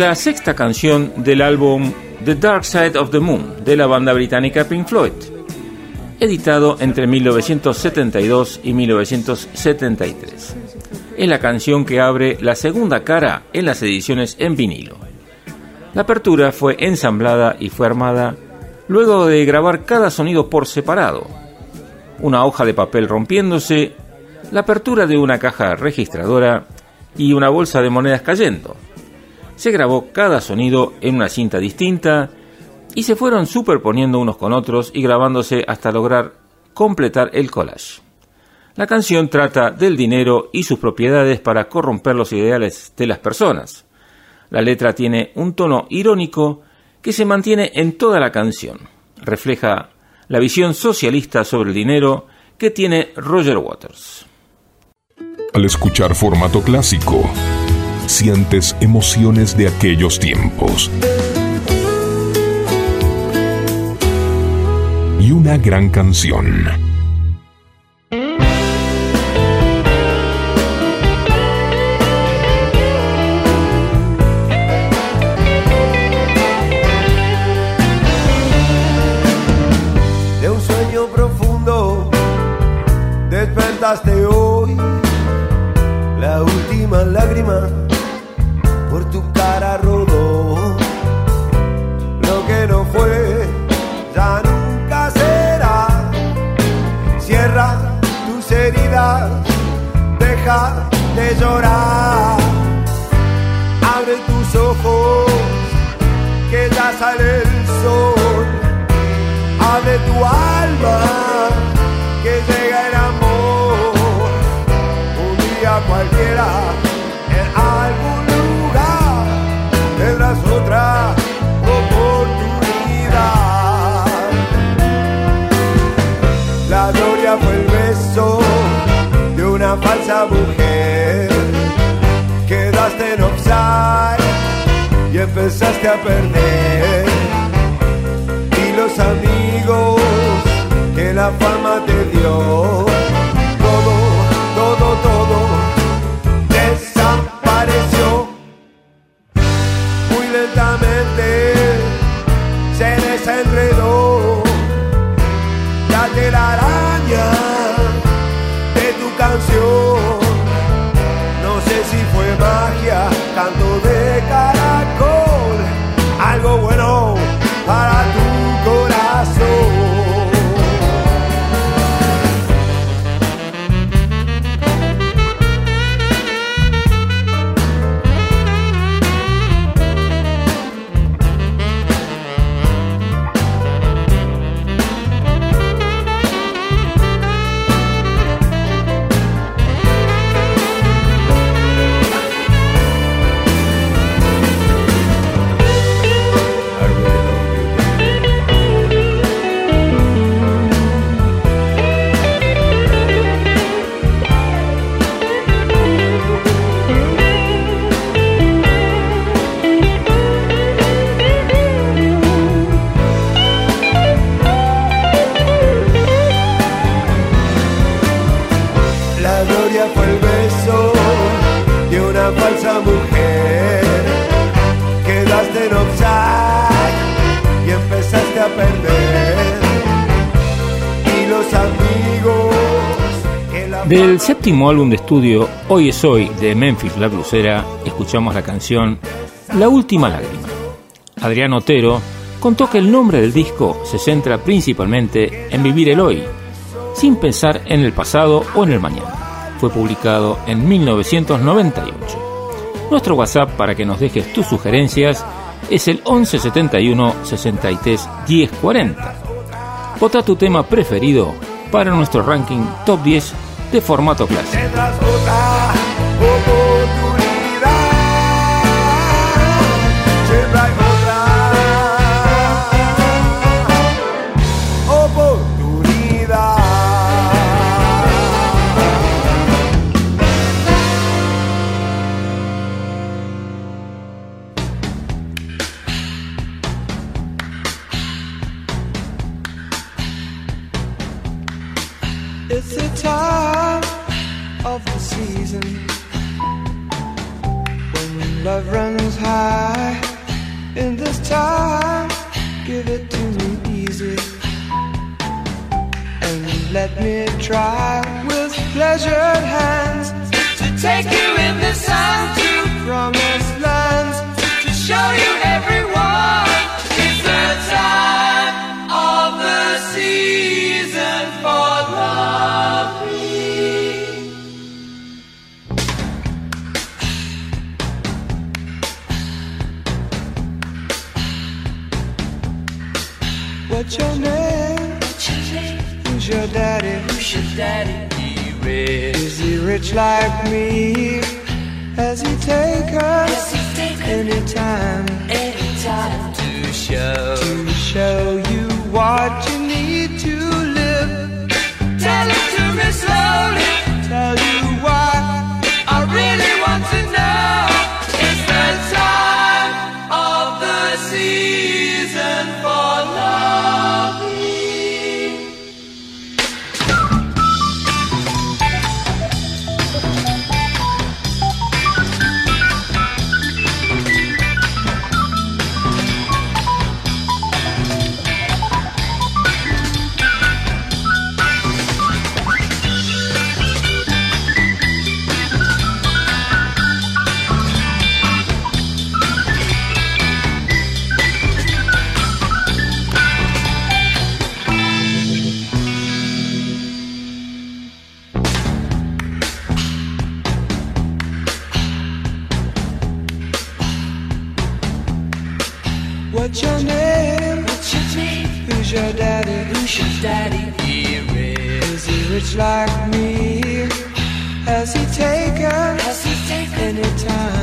La sexta canción del álbum The Dark Side of the Moon de la banda británica Pink Floyd, editado entre 1972 y 1973. Es la canción que abre la segunda cara en las ediciones en vinilo. La apertura fue ensamblada y fue armada luego de grabar cada sonido por separado. Una hoja de papel rompiéndose, la apertura de una caja registradora y una bolsa de monedas cayendo. Se grabó cada sonido en una cinta distinta y se fueron superponiendo unos con otros y grabándose hasta lograr completar el collage. La canción trata del dinero y sus propiedades para corromper los ideales de las personas. La letra tiene un tono irónico que se mantiene en toda la canción. Refleja la visión socialista sobre el dinero que tiene Roger Waters. Al escuchar formato clásico, sientes emociones de aquellos tiempos. Y una gran canción. de un sueño profundo despertaste hoy la última lágrima heridas deja de llorar abre tus ojos que ya sale el sol Abre tu alma, que llega el amor. Un día cualquiera, en algún lugar, tendrás otra una falsa mujer. Quedaste en offside y empezaste a perder y los amigos que la fama te dio. Todo, todo, todo desapareció. Muy lentamente se desenredó la telaraña Del séptimo álbum de estudio Hoy es Hoy de Memphis La Blusera, escuchamos la canción La Última Lágrima. Adrián Otero contó que el nombre del disco se centra principalmente en vivir el hoy, sin pensar en el pasado o en el mañana. Fue publicado en 1998. Nuestro WhatsApp para que nos dejes tus sugerencias es el 1171 63 10 40. Vota tu tema preferido para nuestro ranking top 10 de formato clásico. Love runs high. In this time, give it to me easy and let me try with pleasured hands to take you in the sun to promised lands to show you everyone. What's your name? Who's your daddy? Who's your daddy? He rich. Is he rich like me? Has he take us anytime? Anytime to show to show you what you need to live. Tell it to me slowly. Tell you. Daddy? He. Is he rich like me? Has he taken? Has he taken any time?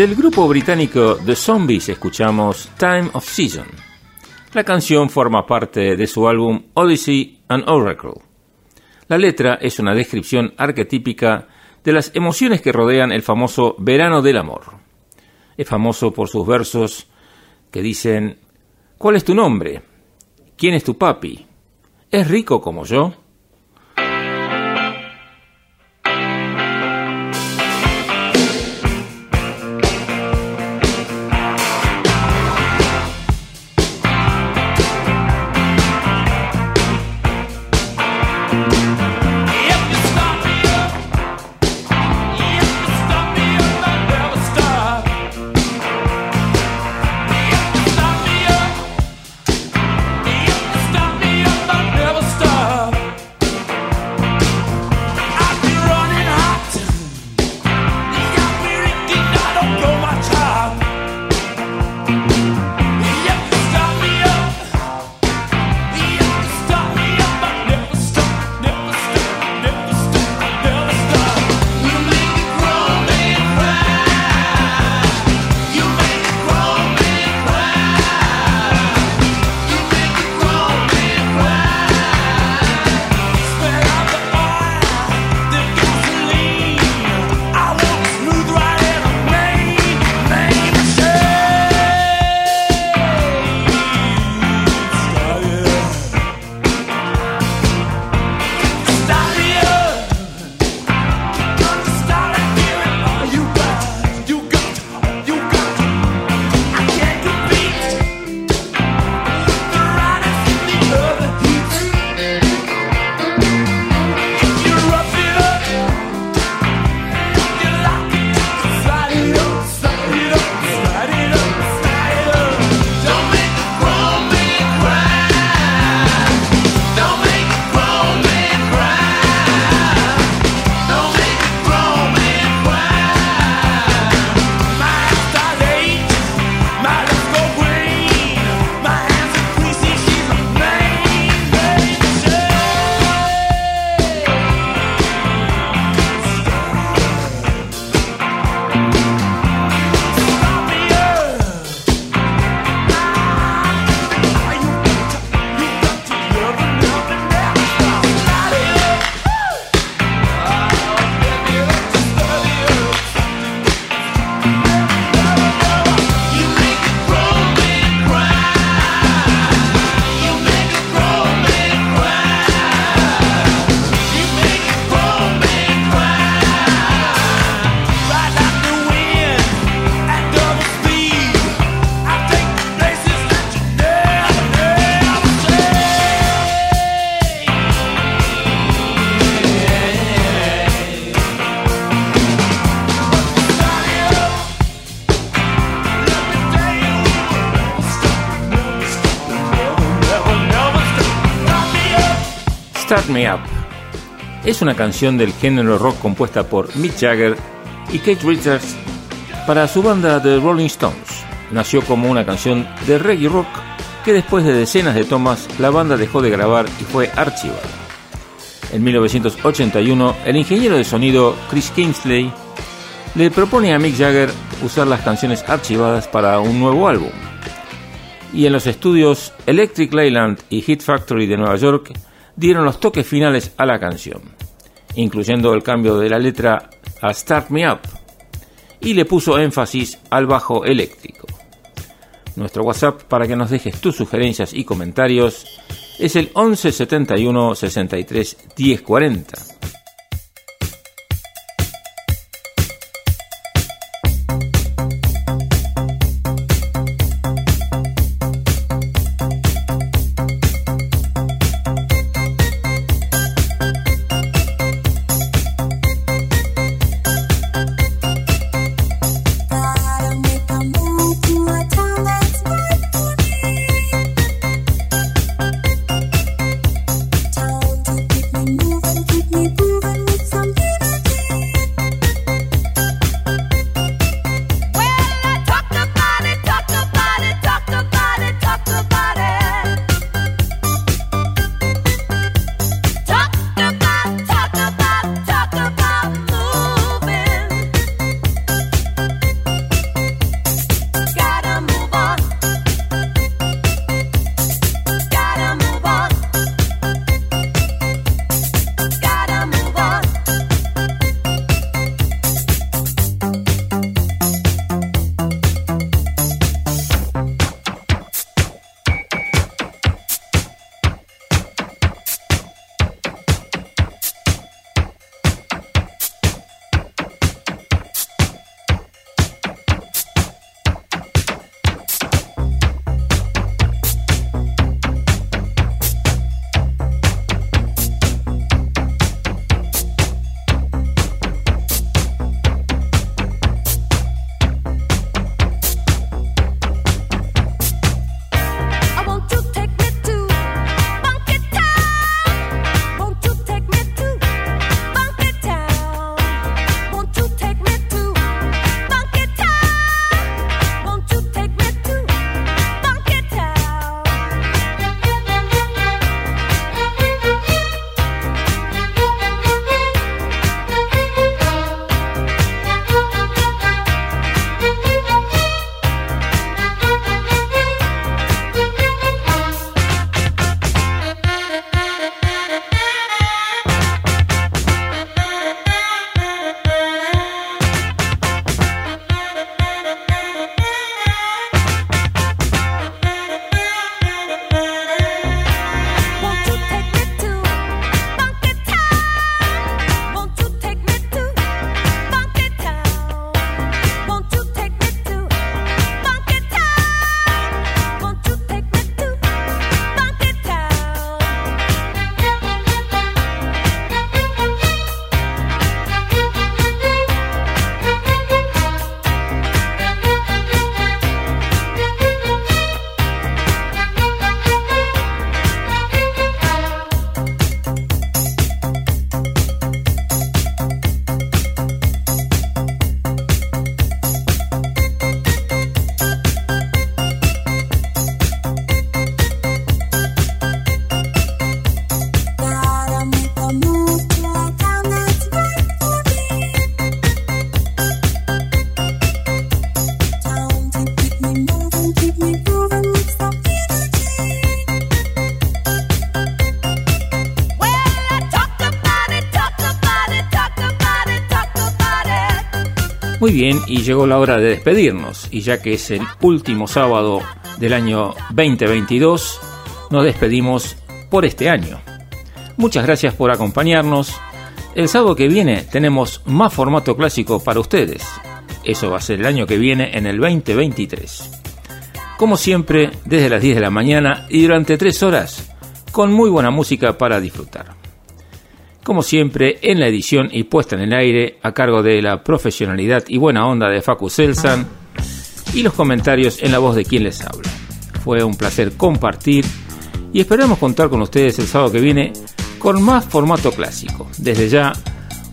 Del grupo británico The Zombies escuchamos Time of Season. La canción forma parte de su álbum Odyssey and Oracle. La letra es una descripción arquetípica de las emociones que rodean el famoso verano del amor. Es famoso por sus versos que dicen, ¿cuál es tu nombre? ¿Quién es tu papi? ¿Es rico como yo? Me Up es una canción del género rock compuesta por Mick Jagger y Kate Richards para su banda The Rolling Stones. Nació como una canción de reggae rock que después de decenas de tomas la banda dejó de grabar y fue archivada. En 1981, el ingeniero de sonido Chris Kingsley le propone a Mick Jagger usar las canciones archivadas para un nuevo álbum. Y en los estudios Electric Leyland y Hit Factory de Nueva York dieron los toques finales a la canción, incluyendo el cambio de la letra a Start Me Up, y le puso énfasis al bajo eléctrico. Nuestro WhatsApp para que nos dejes tus sugerencias y comentarios es el 11 71 63 10 Muy bien, y llegó la hora de despedirnos, y ya que es el último sábado del año 2022, nos despedimos por este año. Muchas gracias por acompañarnos. El sábado que viene tenemos más formato clásico para ustedes. Eso va a ser el año que viene en el 2023. Como siempre, desde las 10 de la mañana y durante 3 horas, con muy buena música para disfrutar. Como siempre, en la edición y puesta en el aire, a cargo de la profesionalidad y buena onda de Facu Selsan, y los comentarios en la voz de quien les habla. Fue un placer compartir y esperamos contar con ustedes el sábado que viene con más formato clásico. Desde ya,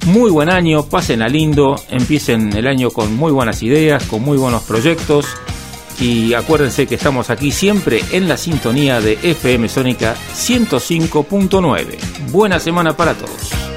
muy buen año, pasen a lindo, empiecen el año con muy buenas ideas, con muy buenos proyectos, y acuérdense que estamos aquí siempre en la sintonía de FM Sónica 105.9. Buena semana para todos.